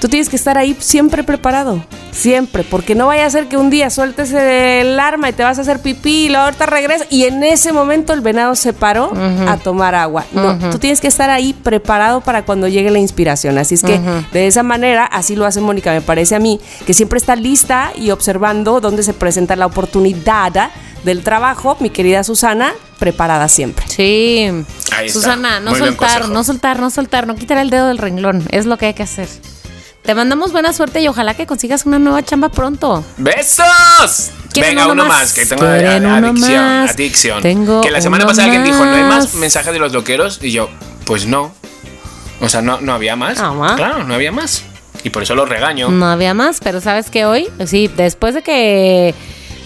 Tú tienes que estar ahí siempre preparado, siempre, porque no vaya a ser que un día sueltes el arma y te vas a hacer pipí y luego ahorita regresas y en ese momento el venado se paró a tomar agua. No, tú tienes que estar ahí preparado para cuando llegue la inspiración. Así es que de esa manera, así lo hace Mónica, me parece a mí, que siempre está lista y observando dónde se presenta la oportunidad del trabajo, mi querida Susana, preparada siempre. Sí. Ahí está. Susana, no Muy soltar, no soltar, no soltar, no quitar el dedo del renglón. Es lo que hay que hacer. Te mandamos buena suerte y ojalá que consigas una nueva chamba pronto. ¡Besos! ¿Quieren Venga, uno uno más? más, que tengo ¿Quieren uno adicción, más? adicción. Tengo que la semana pasada alguien dijo, ¿no hay más más". mensajes de los loqueros? Y yo, pues no. O sea, no, no había más. Ah, ¿va? Claro, no había más. Y por eso lo regaño. No había más, pero ¿sabes qué hoy? Sí, después de que...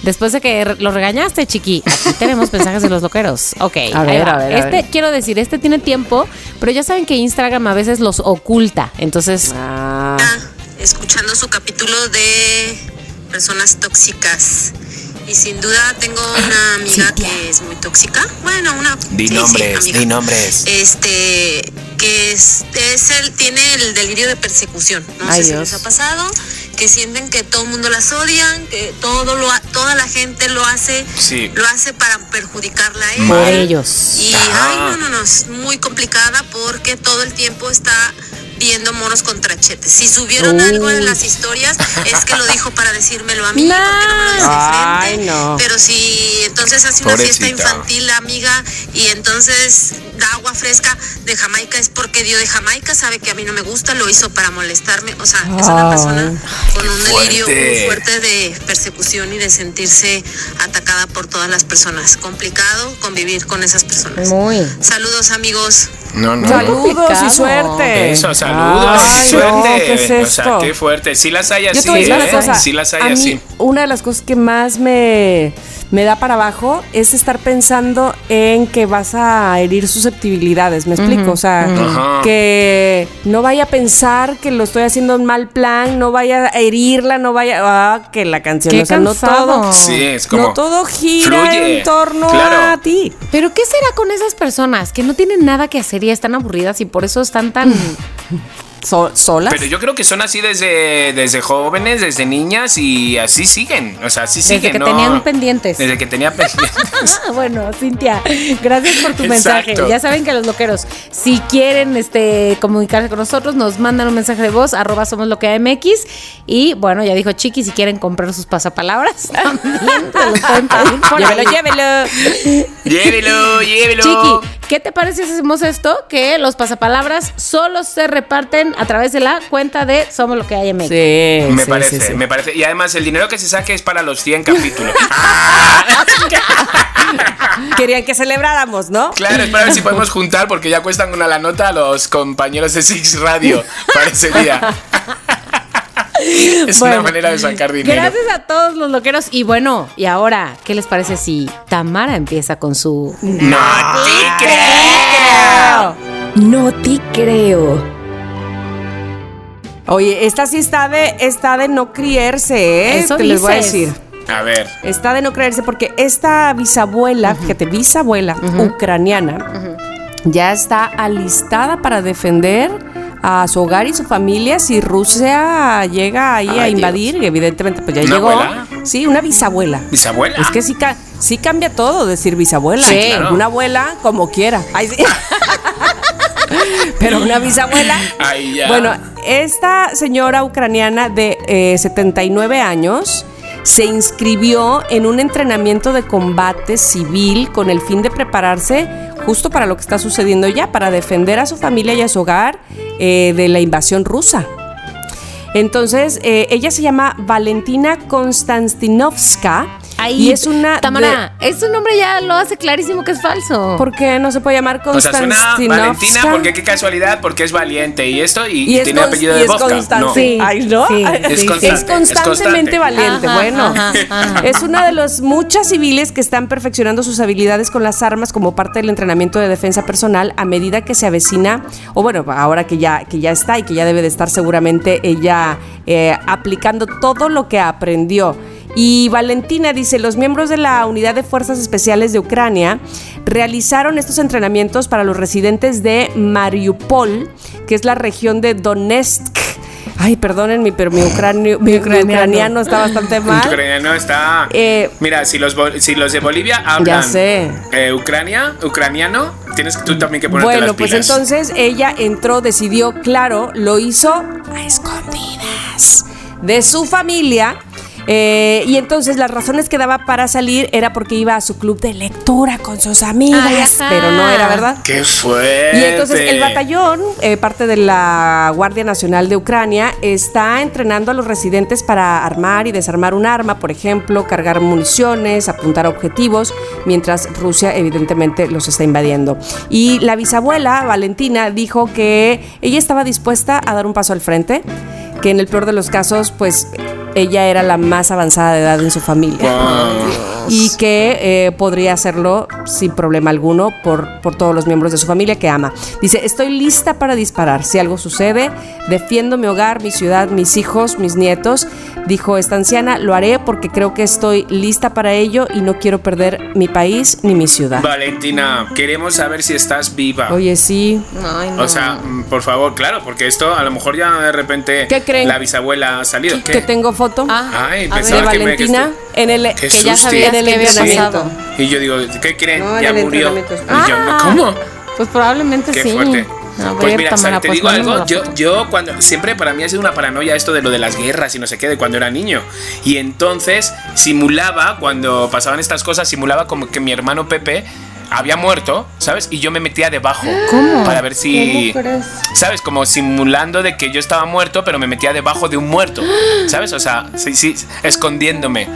Después de que lo regañaste, chiqui, aquí tenemos mensajes de los loqueros. Ok, A ver, a ver, a Este, ver. quiero decir, este tiene tiempo, pero ya saben que Instagram a veces los oculta. Entonces, Ah, escuchando su capítulo de personas tóxicas. Y sin duda tengo una amiga que es muy tóxica. Bueno, una Di sí, nombres, di nombres. Este que es, es el, tiene el delirio de persecución. No Ay, sé si Dios. les ha pasado, que sienten que todo el mundo las odian, que todo lo ha- toda la gente lo hace, Sí. lo hace para perjudicarla a ella. por ellos. Y Ajá. ay, no, no, no, es muy complicada porque todo el tiempo está viendo monos con trachetes. Si subieron algo en las historias, es que lo dijo para decírmelo a mí, No. porque no me lo Ay, frente. no. Pero si entonces hace una fiesta infantil la amiga y entonces da agua fresca de Jamaica, es porque dio de Jamaica, sabe que a mí no me gusta, lo hizo para molestarme. O sea, es una persona con un delirio fuerte. muy fuerte de persecución y de sentirse atacada por todas las personas. Complicado convivir con esas personas. Muy. Saludos amigos. No, no. Saludos y complicado. suerte. Eso, saludos, Ay, suerte. no, ¿qué es O esto? sea, qué fuerte. Sí las hay Yo así, te voy a decir ¿eh? una cosa. Sí las hay a mí, así. una de las cosas que más me, me da para abajo es estar pensando en que vas a herir susceptibilidades. ¿Me explico? O sea, que no vaya a pensar que lo estoy haciendo en mal plan, no vaya a herirla, no vaya. Ah, que la canción. Qué o sea, no todo. Sí, es como. no todo gira fluye. en torno Claro. a ti. Pero ¿qué será con esas personas que no tienen nada que hacer y están aburridas y por eso están tan... So- ¿Solas? Pero yo creo que son así desde, desde jóvenes, desde niñas y así siguen. O sea, así Desde siguen. que ¿no? tenían pendientes. Desde que tenían pendientes. Bueno, Cintia, gracias por tu mensaje. Ya saben que los loqueros, si quieren este comunicarse con nosotros, nos mandan un mensaje de voz, arroba somos lo que MX. Y bueno, ya dijo Chiqui, si quieren comprar sus pasapalabras, también se los pueden pedir por ahí. llévelo, llévelo. llévelo, llévelo. Chiqui, ¿qué te parece si hacemos esto? Que los pasapalabras solo se reparten a través de la cuenta de Somos lo que hay MX. Sí, Me sí, parece, sí, sí. me parece. Y además, el dinero que se saque es para los 100 capítulos. Querían que celebráramos, ¿no? Claro, es para ver si podemos juntar, porque ya cuestan una la nota a los compañeros de Six Radio para ese día. Es Bueno, una manera de sacar dinero. Gracias a todos los loqueros. Y bueno, y ahora, ¿qué les parece si Tamara empieza con su... ¡No te creo! No te creo. Oye, esta sí está de, está de no creerse, ¿eh? Eso Te les voy a decir. A ver. Está de no creerse porque esta bisabuela, fíjate, bisabuela ucraniana, ya está alistada para defender a su hogar y su familia si Rusia llega ahí a invadir, evidentemente pues ya ¿Una llegó. abuela? Sí, una bisabuela. ¿Bisabuela? Es que sí, ca- sí cambia todo decir bisabuela. Sí, claro. Una abuela como quiera. Ay, sí. Pero una bisabuela. Ay, ya. Bueno, esta señora ucraniana de eh, 79 años se inscribió en un entrenamiento de combate civil con el fin de prepararse justo para lo que está sucediendo ya, para defender a su familia y a su hogar eh, de la invasión rusa. Entonces, eh, ella se llama Valentina Konstantinovska Ahí, y es una... Tamara, ese nombre ya lo hace clarísimo que es falso. de- ¿Por qué no se puede llamar O sea, suena? Valentina porque qué casualidad, porque es valiente y esto y, y es tiene apellido y de es vodka. No. Sí. Ay, ¿no? Sí, Es sí, constante. Es constantemente es constante. valiente. Ajá, bueno, ajá, ajá. es una de las muchas civiles que están perfeccionando sus habilidades con las armas como parte del entrenamiento de defensa personal a medida que se avecina, o bueno, ahora que ya, que ya está y que ya debe de estar seguramente ella eh, aplicando todo lo que aprendió. Y Valentina dice, los miembros de la Unidad de Fuerzas Especiales de Ucrania realizaron estos entrenamientos para los residentes de Mariupol, que es la región de Donetsk. Ay, perdónenme, pero mi, ucranio- mi- mi ucraniano. ucraniano está bastante mal. Ucraniano está. Eh, Mira, si los, si los de Bolivia hablan sé. eh, Ucrania, ucraniano, tienes que tú también que ponerte Bueno, las pues pilas. entonces ella entró, decidió, claro, lo hizo a escondidas de su familia. Eh, y entonces las razones que daba para salir era porque iba a su club de lectura con sus amigas, Ay, pero no era verdad. ¡Qué fuerte! Y entonces el batallón, eh, parte de la Guardia Nacional de Ucrania, está entrenando a los residentes para armar y desarmar un arma, por ejemplo, cargar municiones, apuntar a objetivos, mientras Rusia evidentemente los está invadiendo. Y la bisabuela, Valentina, dijo que ella estaba dispuesta a dar un paso al frente, que en el peor de los casos, pues ella era la más avanzada de edad en su familia y que eh, podría hacerlo sin problema alguno por, por todos los miembros de su familia que ama. Dice, estoy lista para disparar. Si algo sucede, defiendo mi hogar, mi ciudad, mis hijos, mis nietos. Dijo esta anciana, lo haré porque creo que estoy lista para ello y no quiero perder mi país ni mi ciudad. Valentina, queremos saber si estás viva. Oye, sí. Ay, no. O sea, por favor, claro, porque esto a lo mejor ya de repente ¿Qué creen? la bisabuela ha salido. ¿Qué? Que tengo foto Ah, Ay, a pensaba de que me- que Valentina estoy- en el... Que ya sabías En el que entrenamiento. Y yo digo, ¿qué creen? No, en ya el murió. entrenamiento. Y yo, Ah. ¿cómo? Pues probablemente Qué sí. fuerte. A pues ver, mira, te pues digo algo, yo, yo cuando siempre para mí ha sido una paranoia esto de lo de las guerras y no sé qué, de cuando era niño. Y entonces simulaba, cuando pasaban estas cosas, simulaba como que mi hermano Pepe había muerto, ¿sabes? Y yo me metía debajo. ¿Cómo? Para ver si... ¿Sabes? Como simulando de que yo estaba muerto, pero me metía debajo de un muerto. ¿Sabes? O sea, sí, sí, escondiéndome.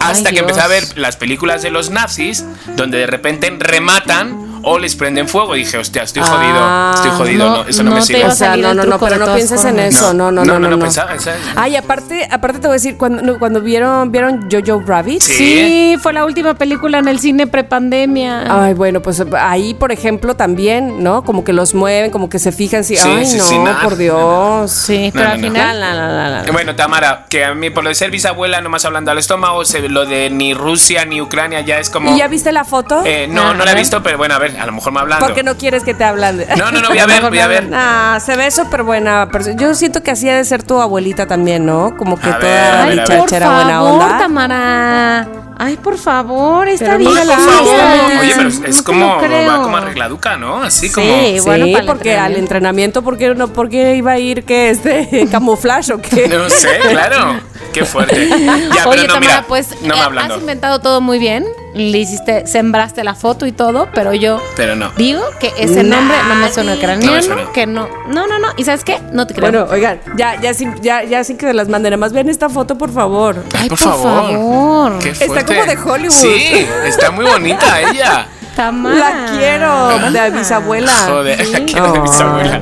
Hasta Ay, que empecé a ver las películas de los nazis, donde de repente rematan o les prenden fuego. Y dije, hostia, estoy Ah, jodido, estoy jodido, no, no, eso no, no me sirve. O sea, no, no, no, pero no pienses en eso, no, no, no, no. no, pensaba, ¿sabes? Ay, aparte, aparte te voy a decir, cuando, cuando vieron, ¿vieron Jojo Rabbit? Sí. Sí, fue la última película en el cine prepandemia. Ay, bueno, pues ahí, por ejemplo, también, ¿no? Como que los mueven, como que se fijan, si, Sí, ay, sí, no, sí, nada, por Dios. Sí, No, pero no, al final. La, la, la. Bueno, Tamara, que a mí por lo de ser bisabuela, nomás hablando al estómago, se- lo de ni Rusia ni Ucrania ya es como... ¿Y ya viste la foto? Eh, no, Ah, no la he visto, pero bueno, a ver, a lo mejor me hablando. ¿Por qué no quieres que te hablan? de- No, no, no, voy a ver, voy a ver. Ah, se ve súper buena. persona. Yo siento que así ha de ser tu abuelita también, ¿no? Como que A toda ver, Ay, a ver. por muchachera buena favor, onda. Tamara. Ay, por favor, está Pero bien. no, Oye, la por favor. vista. Oye, pero es No como, va como arregladuca, ¿no? Así Sí, como... bueno, sí, porque al entrenamiento, ¿por qué, no, ¿por qué iba a ir que este camuflaje o qué? No sé, claro. Qué fuerte. Ya, Oye, no, Tamara, mira, pues no me eh, has inventado todo muy bien. Le hiciste, sembraste la foto y todo, pero yo Pero no. digo que ese nombre no me suena ucraniano, No me suena. que no. No, no, no. ¿Y sabes qué? No te creo. Bueno, oigan, ya, ya, sin, ya, ya sin que se las manden, nada más vean esta foto, por favor. Ay, por, por favor. favor. Qué Está como de Hollywood. Sí, está muy bonita ella. Tamara. La quiero, de bisabuela. Joder, la Sí. quiero de bisabuela.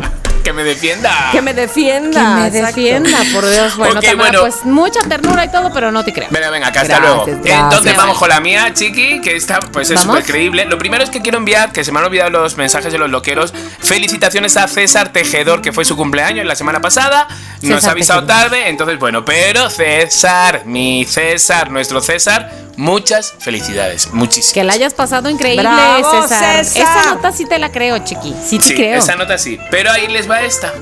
Que me defienda. Que me defienda. Que me exacto. defienda, por Dios. Bueno, Ok, Tamara, bueno. pues mucha ternura y todo, pero no te creo. Venga, venga, acá hasta Gracias, luego. gracias. Entonces vamos con la mía, chiqui, que está, pues es súper creíble. Lo primero es que quiero enviar, que se me han olvidado los mensajes de los loqueros. Felicitaciones a César Tejedor, que fue su cumpleaños la semana pasada. Nos ha avisado Tejedor. tarde, entonces bueno, pero César, mi César, nuestro César, muchas felicidades, muchísimas. Que la hayas pasado increíble, Bravo, César. César. Esa nota sí te la creo, chiqui. Sí te Sí, creo. esa nota sí. Pero ahí les va esta.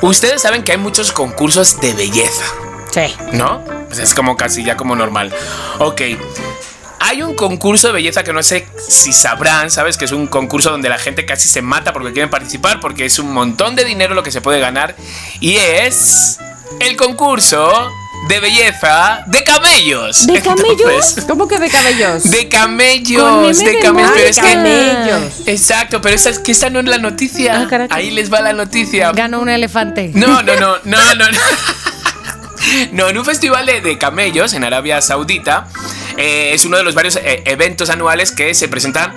Ustedes saben que hay muchos concursos de belleza. Sí. ¿No? Pues es como casi ya como normal. Ok. Hay un concurso de belleza que no sé si sabrán, ¿sabes? Que es un concurso donde la gente casi se mata porque quieren participar, porque es un montón de dinero lo que se puede ganar. Y es el concurso de belleza de camellos. ¿De camellos? ¿Cómo que de cabellos? De camellos, de de camellos. Pero es que. camellos. Exacto, pero esa, es que esa no es la noticia. Ah. Ahí les va la noticia. Ganó un elefante. No, no, no, no, no. No, No, en un festival de, de camellos en Arabia Saudita eh, es uno de los varios eh, eventos anuales que se presentan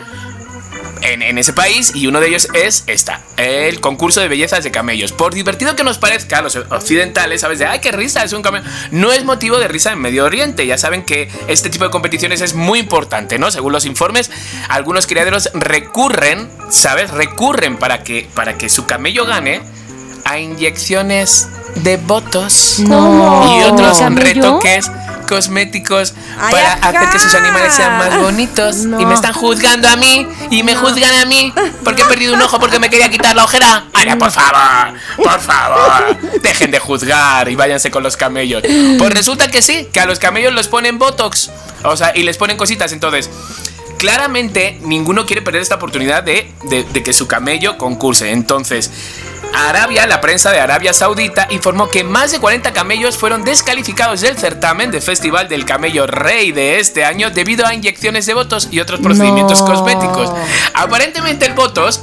en, en ese país y uno de ellos es esta, el concurso de bellezas de camellos. Por divertido que nos parezca a los occidentales, ¿sabes? De, ay, qué risa, es un camello. No es motivo de risa en Medio Oriente. Ya saben que este tipo de competiciones es muy importante, ¿no? Según los informes, algunos criaderos recurren, ¿sabes? Recurren para que, para que su camello gane a inyecciones de votos y otros retoques cosméticos Ay, para ajá. hacer que sus animales sean más bonitos No. y me están juzgando a mí y me juzgan a mí porque he perdido un ojo porque me quería quitar la ojera. Ay, por favor, por favor, dejen de juzgar y váyanse con los camellos. Pues resulta que sí, que a los camellos los ponen botox, o sea, y les ponen cositas, entonces claramente ninguno quiere perder esta oportunidad de, de- de que su camello concurse. Entonces, Arabia, la prensa de Arabia Saudita, informó que más de 40 camellos fueron descalificados del certamen del Festival del Camello Rey de este año debido a inyecciones de votos y otros procedimientos No. cosméticos. Aparentemente el votos,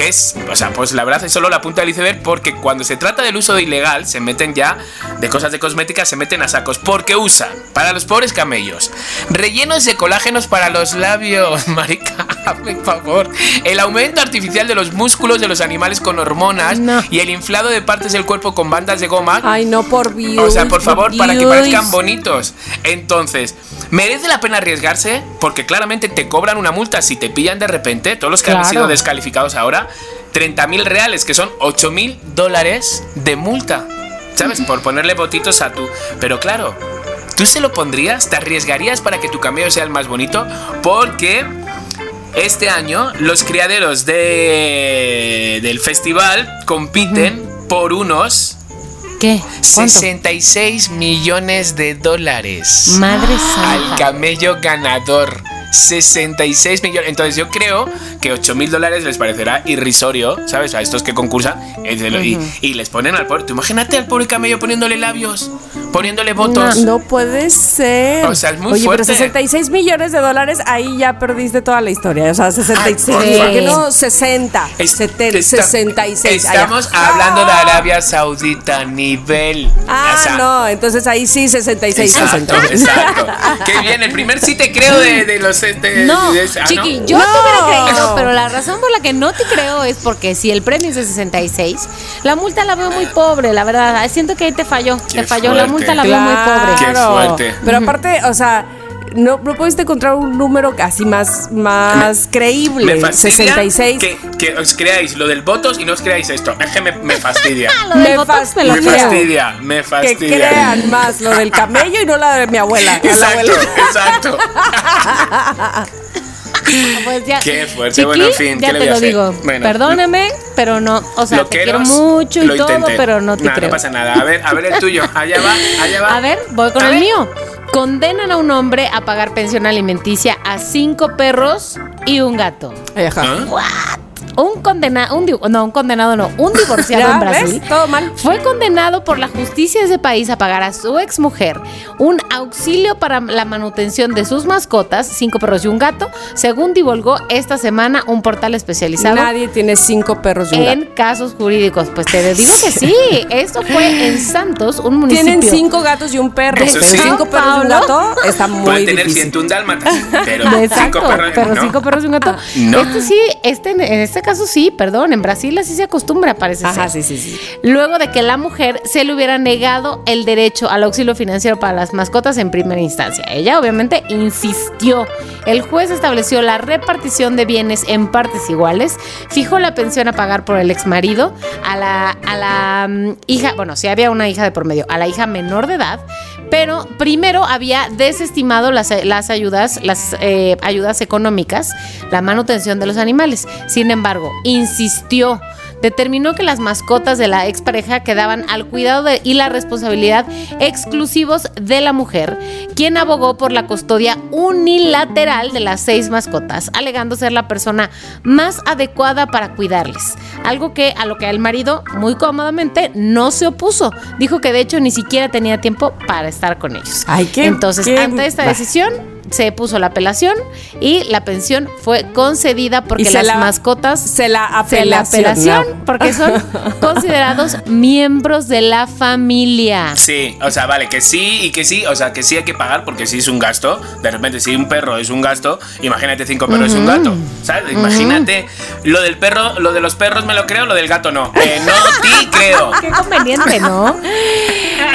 que es, o sea, pues la verdad es solo la punta del iceberg porque cuando se trata del uso de ilegal, se meten ya de cosas de cosmética, se meten a sacos porque usan para los pobres camellos rellenos de colágenos para los labios, marica, el favor, el aumento artificial de los músculos de los animales con hormonas No. y el inflado de partes del cuerpo con bandas de goma. Ay, no, por Dios. O sea, por favor, para que parezcan bonitos. Entonces, ¿merece la pena arriesgarse? Porque claramente te cobran una multa si te pillan de repente, todos los que han sido descalificados ahora, 30 mil reales, que son 8 mil dólares de multa. ¿Sabes? Por ponerle botitos a tu... Pero claro, ¿tú se lo pondrías? ¿Te arriesgarías para que tu camello sea el más bonito? Porque... Este año los criaderos de, del festival compiten por unos ¿Qué? ¿Cuánto? 66 millones de dólares. Madre Al camello ganador. 66 millones. Entonces yo creo que 8 mil dólares les parecerá irrisorio, ¿sabes? A estos que concursan eh, de lo- y, y les ponen al pobre. Tú imagínate al pobre camello poniéndole labios, poniéndole votos. No puede ser. O sea, es muy Oye, fuerte. pero 66 millones de dólares, ahí ya perdiste toda la historia. O sea, 66. Ay, por ¿por qué no 60? Es- 70, está- 66. ay, Estamos ya. hablando de Arabia Saudita, nivel. Ah, o sea, no, entonces ahí sí 66. Exacto, 66. exacto. Qué bien, el primer sí te creo de, de los. Este, No, ah, chiqui, ¿no? yo te hubiera No. creído, pero la razón por la que no te creo es porque si el premio es de 66, la multa la veo muy pobre, la verdad. Siento que ahí te falló, Qué te falló, la multa la veo muy pobre. Qué fuerte. Pero aparte, o sea, no, no pudiste encontrar un número casi más, más creíble. Me fastidia 66. Que, que os creáis lo del votos y no os creáis esto. Es que me, me fastidia. Lo del Me Botox me lo me fastidia. creo. fastidia, me que crean más lo del camello y no la de mi abuela. Exacto, abuela. exacto. Pues ya, Qué fuerte. Chiqui, Bueno, en fin, ya ¿qué le te voy a lo hacer? digo. Bueno, Perdóname, pero no, o sea, te quiero mucho y lo todo, intenté. pero no te Nah, creo. No pasa nada. A ver, a ver el tuyo. Allá va, allá va. A ver, voy con A el ver. mío. Condenan a un hombre a pagar pensión alimenticia a cinco perros y un gato. Ajá. ¿Ah? Un condenado, un no, un condenado no, un divorciado ¿Ya en Brasil. ves? Todo mal. Fue condenado por la justicia de ese país a pagar a su exmujer un auxilio para la manutención de sus mascotas, cinco perros y un gato, según divulgó esta semana un portal especializado Nadie tiene cinco perros y un en gato. casos jurídicos. Pues te digo que sí, esto fue en Santos, un municipio. Tienen cinco gatos y un perro. Eso pero sí. cinco perros y un gato está muy Puede tener difícil. 101 dálmatas, pero Exacto, cinco perros. pero no. cinco perros y un gato. No. Este sí, este, en este caso sí, perdón, en Brasil así se acostumbra, parece Ajá, ser. sí, sí, sí. Luego de que la mujer se le hubiera negado el derecho al auxilio financiero para las mascotas en primera instancia. Ella obviamente insistió. El juez estableció la repartición de bienes en partes iguales, fijó la pensión a pagar por el exmarido, a la, a la mm, hija, bueno, si había una hija de por medio, a la hija menor de edad, pero primero había desestimado las, las ayudas, las eh, ayudas económicas, la manutención de los animales. Sin embargo, insistió determinó que las mascotas de la expareja quedaban al cuidado de- y la responsabilidad exclusivos de la mujer, quien abogó por la custodia unilateral de las seis mascotas, alegando ser la persona más adecuada para cuidarles. Algo que a lo que el marido, muy cómodamente, no se opuso. Dijo que de hecho ni siquiera tenía tiempo para estar con ellos. Ay, qué- Entonces, qué- ante esta decisión, se puso la apelación y la pensión fue concedida porque las la- mascotas Se la se la apelación. porque son considerados miembros de la familia. Sí, o sea, vale, que sí y que sí, o sea, que sí hay que pagar porque sí es un gasto. De repente, si un perro es un gasto, imagínate cinco perros es un gato, ¿sabes? Imagínate, lo del perro, lo de los perros me lo creo, lo del gato no. Eh, no, ti creo. Qué conveniente, ¿no?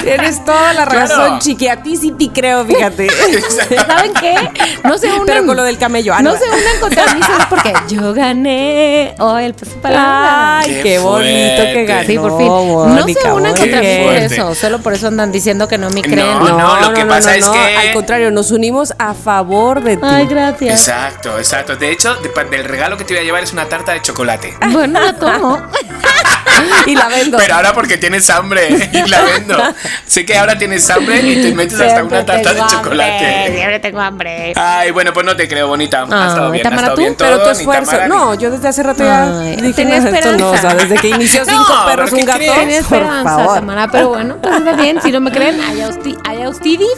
Tienes toda la Claro. razón, chiqui. A ti sí te creo, fíjate. ¿Saben qué? No se unan. Pero con lo del camello. ah, no se unan contra mí, ¿sabes por qué? Yo gané. Oh, el paso palabra. Ay, Qué qué, bonito que ganó. Sí, por fin. no Mónica, se unan contra mí por eso. Solo por eso andan diciendo que no me creen. No, no, lo que pasa es que- Al contrario, nos unimos a favor de ti. Ay, gracias. Exacto, exacto. De hecho, de- del regalo que te voy a llevar es una tarta de chocolate. Bueno, la tomo. y la vendo. Pero ahora porque tienes hambre y la vendo. sé que ahora tienes hambre y te metes hasta una tarta de tengo hambre, chocolate. Siempre tengo hambre. Ay, bueno, pues no te creo, bonita. Ha Ay, estado bien, ha estado ¿tú? bien todo. Pero tu esfuerzo. Tamara, ni- No, yo desde hace rato ya Ay, dije, tenía no, esto no, o sea, esperanza. desde que inició cinco No, perros, ¿pero un gato. Tenía por esperanza, favor. Tamara, pero bueno, pues está bien. Si no me creen, allá usti- allá ustedes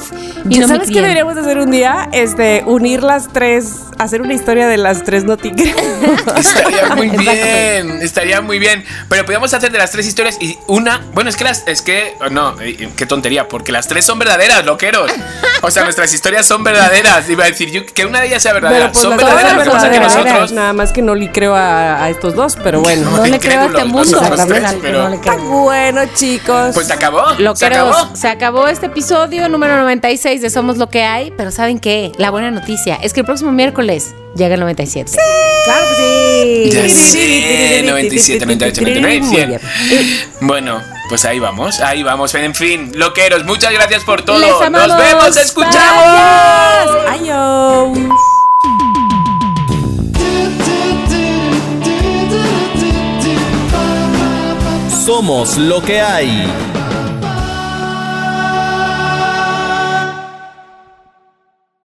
y no ¿Sabes qué deberíamos de hacer un día? Este, unir las tres, hacer una historia de las tres noticas. Estaría muy bien, estaría muy bien. Pero podríamos hacer de las tres historias y una. Bueno, es que las. Es que. oh, No, qué tontería, porque las tres son verdaderas, loqueros. O sea, nuestras historias son verdaderas. Iba a decir yo que una de ellas sea verdadera. pues son verdaderas, son pasa es que verdaderas. nosotros. Nada más que no le creo a, a estos dos, pero bueno. No le creo a este mundo. no bueno, chicos. Pues se acabó. Lo se que acabó. se acabó este episodio número 96 de Somos lo que hay, pero ¿saben qué? La buena noticia es que el próximo miércoles llega el 97. claro que sí. Ya sé, 97, 98, 99, Muy 100. bien. Bueno, pues ahí vamos, ahí vamos. En fin, loqueros, muchas gracias por todo. Les Nos vemos, escuchamos. Adiós. Somos lo que hay.